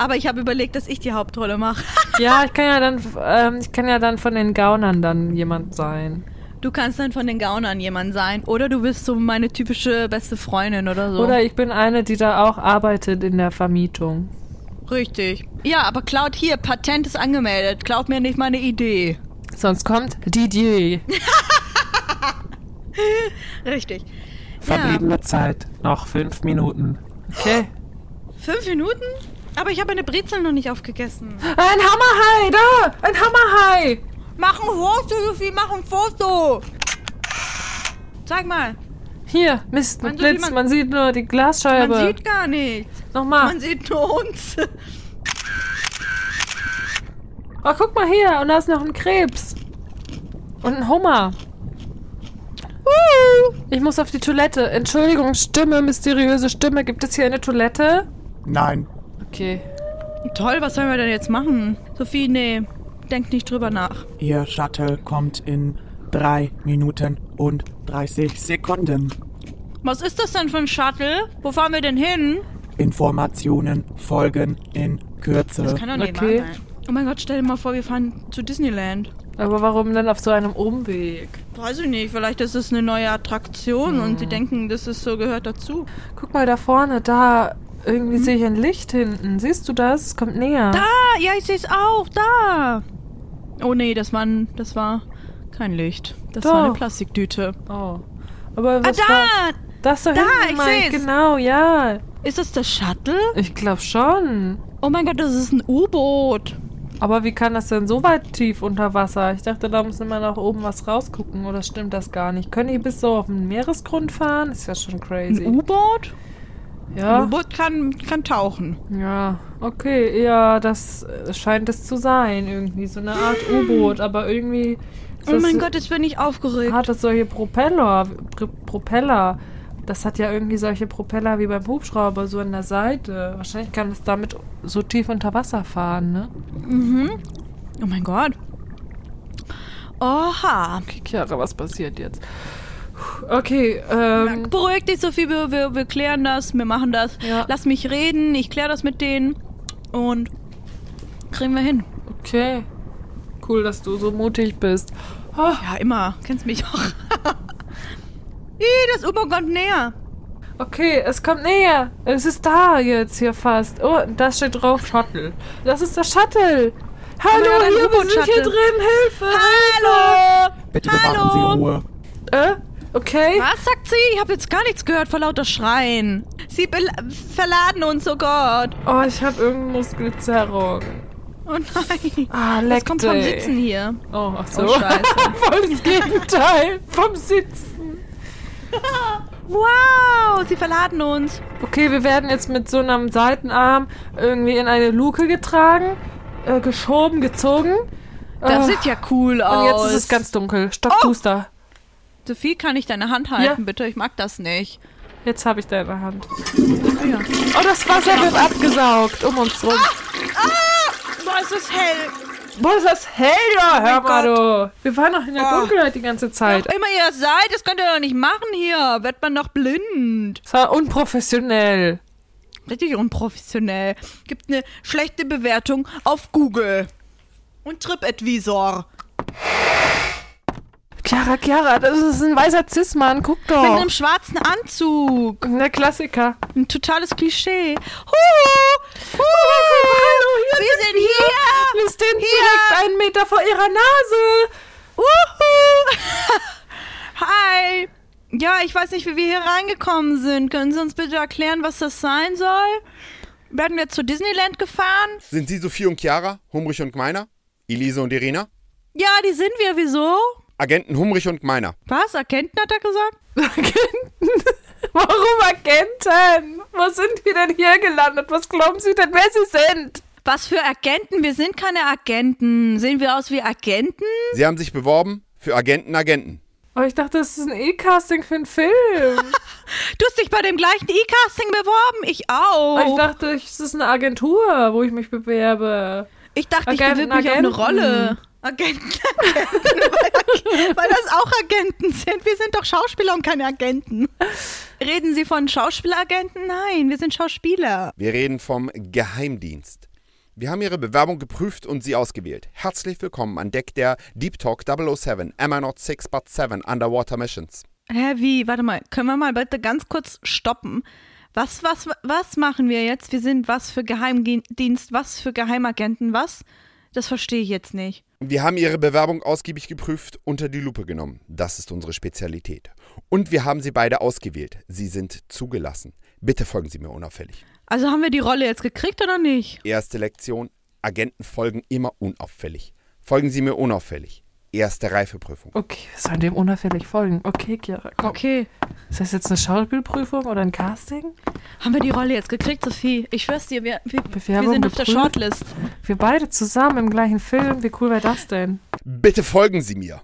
Speaker 2: Aber ich habe überlegt, dass ich die Hauptrolle mache.
Speaker 1: Ja, ich kann ja dann, ähm, ich kann ja dann von den Gaunern dann jemand sein.
Speaker 2: Du kannst dann von den Gaunern jemand sein. Oder du bist so meine typische beste Freundin oder so.
Speaker 1: Oder ich bin eine, die da auch arbeitet in der Vermietung.
Speaker 2: Richtig. Ja, aber Cloud hier, Patent ist angemeldet. Klaut mir nicht meine Idee.
Speaker 1: Sonst kommt Didier.
Speaker 2: Richtig.
Speaker 3: Verbliebene Zeit noch fünf Minuten.
Speaker 1: Okay.
Speaker 2: Fünf Minuten? Aber ich habe eine Brezel noch nicht aufgegessen.
Speaker 1: Ein Hammerhai, da! Ein Hammerhai!
Speaker 2: Mach ein Foto, Sophie, mach ein Foto. Sag mal,
Speaker 1: Hier, Mist,
Speaker 2: Man
Speaker 1: mit
Speaker 2: sieht, wie
Speaker 1: Blitz,
Speaker 2: man-
Speaker 1: man sieht nur die Glasscheibe.
Speaker 2: man sieht gar nichts.
Speaker 1: Nochmal.
Speaker 2: Man sieht nur uns.
Speaker 1: Oh, guck mal hier, und da ist noch ein Krebs. Und ein Hummer. Ich muss auf die Toilette. Entschuldigung, Stimme, mysteriöse Stimme. Gibt es hier eine Toilette?
Speaker 3: Nein,
Speaker 1: Okay.
Speaker 2: Toll, was sollen wir denn jetzt machen? Sophie, nee, denk nicht drüber nach.
Speaker 3: Ihr Shuttle kommt in drei Minuten und 30 Sekunden.
Speaker 2: Was ist das denn für ein Shuttle? Wo fahren wir denn hin?
Speaker 3: Informationen folgen in Kürze.
Speaker 2: Das kann doch nicht
Speaker 1: Okay.
Speaker 2: wahr sein. Oh mein Gott, stell dir mal vor, wir fahren zu Disneyland.
Speaker 1: Aber warum denn auf so einem Umweg?
Speaker 2: Weiß ich nicht, vielleicht ist es eine neue Attraktion und sie denken, das ist so gehört dazu.
Speaker 1: Guck mal da vorne, da. Irgendwie sehe ich ein Licht hinten. Siehst du das? Es kommt näher.
Speaker 2: Da, ja, ich sehe es auch, da. Oh nee, das war, ein, das war kein Licht. Das war eine
Speaker 1: Doch.
Speaker 2: Plastiktüte.
Speaker 1: Oh. Aber
Speaker 2: Ah,
Speaker 1: was war...
Speaker 2: da!
Speaker 1: Das da
Speaker 2: Da,
Speaker 1: hinten,
Speaker 2: ich
Speaker 1: Mike. Genau, ja.
Speaker 2: Ist das das Shuttle?
Speaker 1: Ich glaube schon.
Speaker 2: Oh mein Gott, das ist ein U-Boot.
Speaker 1: Aber wie kann das denn so weit tief unter Wasser? Ich dachte, da muss immer nach oben was rausgucken. Oder stimmt das gar nicht? Können die bis so auf den Meeresgrund fahren? Ist ja schon
Speaker 2: Ein
Speaker 1: crazy.
Speaker 2: U-Boot? Ein
Speaker 1: Ja,
Speaker 2: U-Boot kann, kann tauchen.
Speaker 1: ja, okay, ja, das äh, scheint es zu sein. Irgendwie so eine Art U-Boot. Aber irgendwie
Speaker 2: Oh
Speaker 1: das
Speaker 2: mein Gott, jetzt bin ich aufgeregt.
Speaker 1: hat es solche Propeller. Pr Propeller. Das hat ja irgendwie solche Propeller wie beim Hubschrauber so an der Seite. Wahrscheinlich kann es damit so tief unter Wasser fahren, ne?
Speaker 2: Mhm. Oh mein Gott. Oha.
Speaker 1: Okay, Chiara, was passiert jetzt? Okay, ähm.
Speaker 2: Beruhig dich, Sophie, wir, wir, wir klären das, wir machen das.
Speaker 1: Ja.
Speaker 2: Lass mich reden, ich kläre das mit denen und kriegen wir hin.
Speaker 1: Okay. Cool, dass du so mutig bist. Oh,
Speaker 2: Ja, immer. Kennst mich auch. Ih, das U-Boot kommt näher.
Speaker 1: okay, es kommt näher. Es ist da jetzt hier fast. Oh, da steht drauf Shuttle. Das ist das Shuttle. Hallo,
Speaker 2: ein
Speaker 1: hier, wir sind hier drin. Hilfe!
Speaker 2: Hallo!
Speaker 3: Bitte bewahren
Speaker 2: Hallo?
Speaker 3: Sie Ruhe.
Speaker 1: Äh, okay.
Speaker 2: Was sagt sie? Ich habe jetzt gar nichts gehört vor lauter Schreien. Sie verladen uns, oh Gott.
Speaker 1: Oh, ich habe irgendeine Muskelzerrung.
Speaker 2: Oh nein.
Speaker 1: Ah,
Speaker 2: Das kommt vom. Sitzen hier.
Speaker 1: Oh, ach so.
Speaker 2: Oh, scheiße.
Speaker 1: Voll das Gegenteil. Vom Sitzen.
Speaker 2: Wow, sie verladen uns.
Speaker 1: Okay, wir werden jetzt mit so einem Seitenarm irgendwie in eine Luke getragen, äh, geschoben, gezogen.
Speaker 2: Das
Speaker 1: Äh,
Speaker 2: sieht ja cool aus.
Speaker 1: Und jetzt ist es ganz dunkel. Stockduster.
Speaker 2: Sophie, kann ich deine Hand halten,
Speaker 1: Ja.
Speaker 2: bitte? Ich mag das nicht.
Speaker 1: Jetzt habe ich deine Hand.
Speaker 2: Ah, ja.
Speaker 1: Oh, das Wasser wird abgesaugt um uns rum.
Speaker 2: Boah, ist das hell.
Speaker 1: Boah, ist das hell da, hör
Speaker 2: mein
Speaker 1: mal du. Wir waren noch in der
Speaker 2: Oh.
Speaker 1: Dunkelheit die ganze Zeit.
Speaker 2: Auch immer ihr seid, das könnt ihr doch nicht machen hier. Wird man doch blind.
Speaker 1: Das war unprofessionell.
Speaker 2: Richtig unprofessionell. Gibt eine schlechte Bewertung auf Google. Und TripAdvisor.
Speaker 1: Chiara, Chiara, das ist ein weißer Cis-Mann. Guck
Speaker 2: Mit
Speaker 1: doch.
Speaker 2: einem schwarzen Anzug.
Speaker 1: Der Klassiker.
Speaker 2: Ein totales Klischee. Huhu. Huhu.
Speaker 1: Hallo, hier
Speaker 2: Wir sind hier.
Speaker 1: Wir stehen
Speaker 2: Hier.
Speaker 1: direkt einen Meter vor ihrer Nase.
Speaker 2: Uhu. Hi. Ja, ich weiß nicht, wie wir hier reingekommen sind. Können Sie uns bitte erklären, was das sein soll? Werden wir zu Disneyland gefahren?
Speaker 4: Sind Sie Sophie und Chiara, Humrich und Gmeiner? Elise und Irina?
Speaker 2: Ja, die sind wir. Wieso?
Speaker 4: Agenten Humrich und Gmeiner.
Speaker 2: Was? Agenten hat er gesagt?
Speaker 1: Agenten? Warum Agenten? Wo sind wir denn hier gelandet? Was glauben Sie denn, wer Sie sind?
Speaker 2: Was für Agenten? Wir sind keine Agenten. Sehen wir aus wie Agenten?
Speaker 4: Sie haben sich beworben für Agenten Agenten.
Speaker 1: Aber ich dachte, das ist ein E-Casting für einen Film.
Speaker 2: Du hast dich bei dem gleichen E-Casting beworben. Ich auch.
Speaker 1: Aber ich dachte, es ist eine Agentur, wo ich mich bewerbe.
Speaker 2: Ich dachte, ich
Speaker 1: Agenten,
Speaker 2: bewirb mich auf eine
Speaker 1: Agenten.
Speaker 2: Rolle. Agenten, Agenten, weil, weil das auch Agenten sind. Wir sind doch Schauspieler und keine Agenten. Reden Sie von Schauspieleragenten? Nein, wir sind Schauspieler.
Speaker 4: Wir reden vom Geheimdienst. Wir haben Ihre Bewerbung geprüft und Sie ausgewählt. Herzlich willkommen an Deck der Deep Talk 007, Emma Not 6 but 7 Underwater Missions.
Speaker 2: Hä, wie? Warte mal, können wir mal bitte ganz kurz stoppen? Was, was, was machen wir jetzt? Wir sind was für Geheimdienst, was für Geheimagenten, was? Das verstehe ich jetzt nicht.
Speaker 4: Wir haben Ihre Bewerbung ausgiebig geprüft, unter die Lupe genommen. Das ist unsere Spezialität. Und wir haben Sie beide ausgewählt. Sie sind zugelassen. Bitte folgen Sie mir unauffällig.
Speaker 2: Also haben wir die Rolle jetzt gekriegt oder nicht?
Speaker 4: Erste Lektion. Agenten folgen immer unauffällig. Folgen Sie mir unauffällig. Erste Reifeprüfung.
Speaker 1: Okay, wir sollen dem unauffällig folgen. Okay, Kira, komm.
Speaker 2: Okay.
Speaker 1: Ist das jetzt eine Schauspielprüfung oder ein Casting?
Speaker 2: Haben wir die Rolle jetzt gekriegt, Sophie? Ich schwör's dir, wir, wir, wir sind auf der
Speaker 1: geprüft?
Speaker 2: Shortlist.
Speaker 1: Wir beide zusammen im gleichen Film. Wie cool wäre das denn?
Speaker 4: Bitte folgen Sie mir.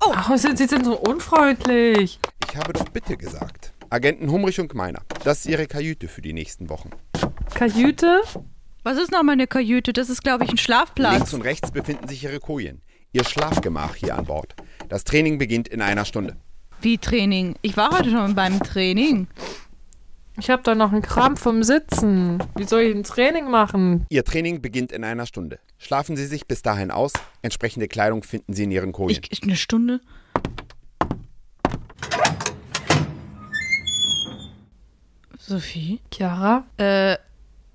Speaker 1: Ach, sind, Sie sind so unfreundlich.
Speaker 4: Ich habe doch bitte gesagt. Agenten Humrich und Gmeiner. Das ist Ihre Kajüte für die nächsten Wochen.
Speaker 1: Kajüte?
Speaker 2: Was ist noch meine Kajüte? Das ist, glaube ich, ein
Speaker 4: Links
Speaker 2: Schlafplatz.
Speaker 4: und rechts befinden sich Ihre Kojen. Ihr Schlafgemach hier an Bord. Das Training beginnt in einer Stunde.
Speaker 2: Wie Training? Ich war heute schon beim Training.
Speaker 1: Ich habe da noch einen Krampf vom Sitzen. Wie soll ich ein Training machen?
Speaker 4: Ihr Training beginnt in einer Stunde. Schlafen Sie sich bis dahin aus. Entsprechende Kleidung finden Sie in Ihren Kojen.
Speaker 2: Ich, ich, eine Stunde? Sophie?
Speaker 1: Chiara?
Speaker 2: Äh,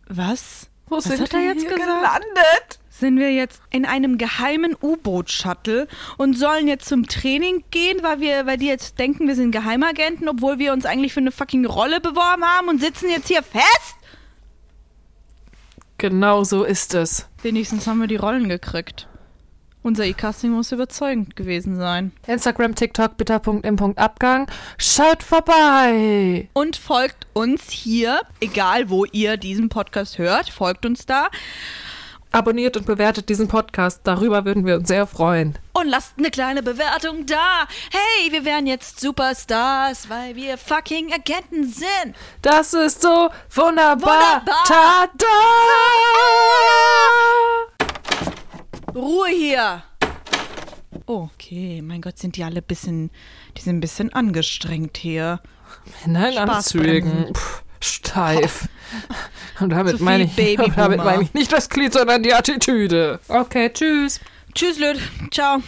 Speaker 2: was?
Speaker 1: Wo
Speaker 2: Was
Speaker 1: sind
Speaker 2: hat er
Speaker 1: wir
Speaker 2: jetzt
Speaker 1: hier
Speaker 2: gesagt?
Speaker 1: gelandet?
Speaker 2: Sind wir jetzt in einem geheimen U-Boot-Shuttle und sollen jetzt zum Training gehen, weil wir, weil die jetzt denken, wir sind Geheimagenten, obwohl wir uns eigentlich für eine fucking Rolle beworben haben und sitzen jetzt hier fest?
Speaker 1: Genau so ist es.
Speaker 2: Wenigstens haben wir die Rollen gekriegt. Unser E-Casting muss überzeugend gewesen sein.
Speaker 1: Instagram, TikTok, bitter.im.abgang. Schaut vorbei.
Speaker 2: Und folgt uns hier, egal wo ihr diesen Podcast hört, folgt uns da
Speaker 1: Abonniert und bewertet diesen Podcast. Darüber würden wir uns sehr freuen.
Speaker 2: und lasst eine kleine Bewertung da. Hey, wir wären jetzt Superstars, weil wir fucking Agenten sind.
Speaker 1: Das ist so wunderbar.
Speaker 2: Wunderbar.
Speaker 1: Tada!
Speaker 2: Ruhe hier. Okay, mein Gott, sind die alle bisschen, die sind ein bisschen angestrengt hier.
Speaker 1: Männer in. Anzügen. Pff, steif. Und damit
Speaker 2: Zu
Speaker 1: meine ich, damit meine ich nicht das Glied, sondern die Attitüde. Okay, tschüss.
Speaker 2: Tschüss, Lüd. Ciao.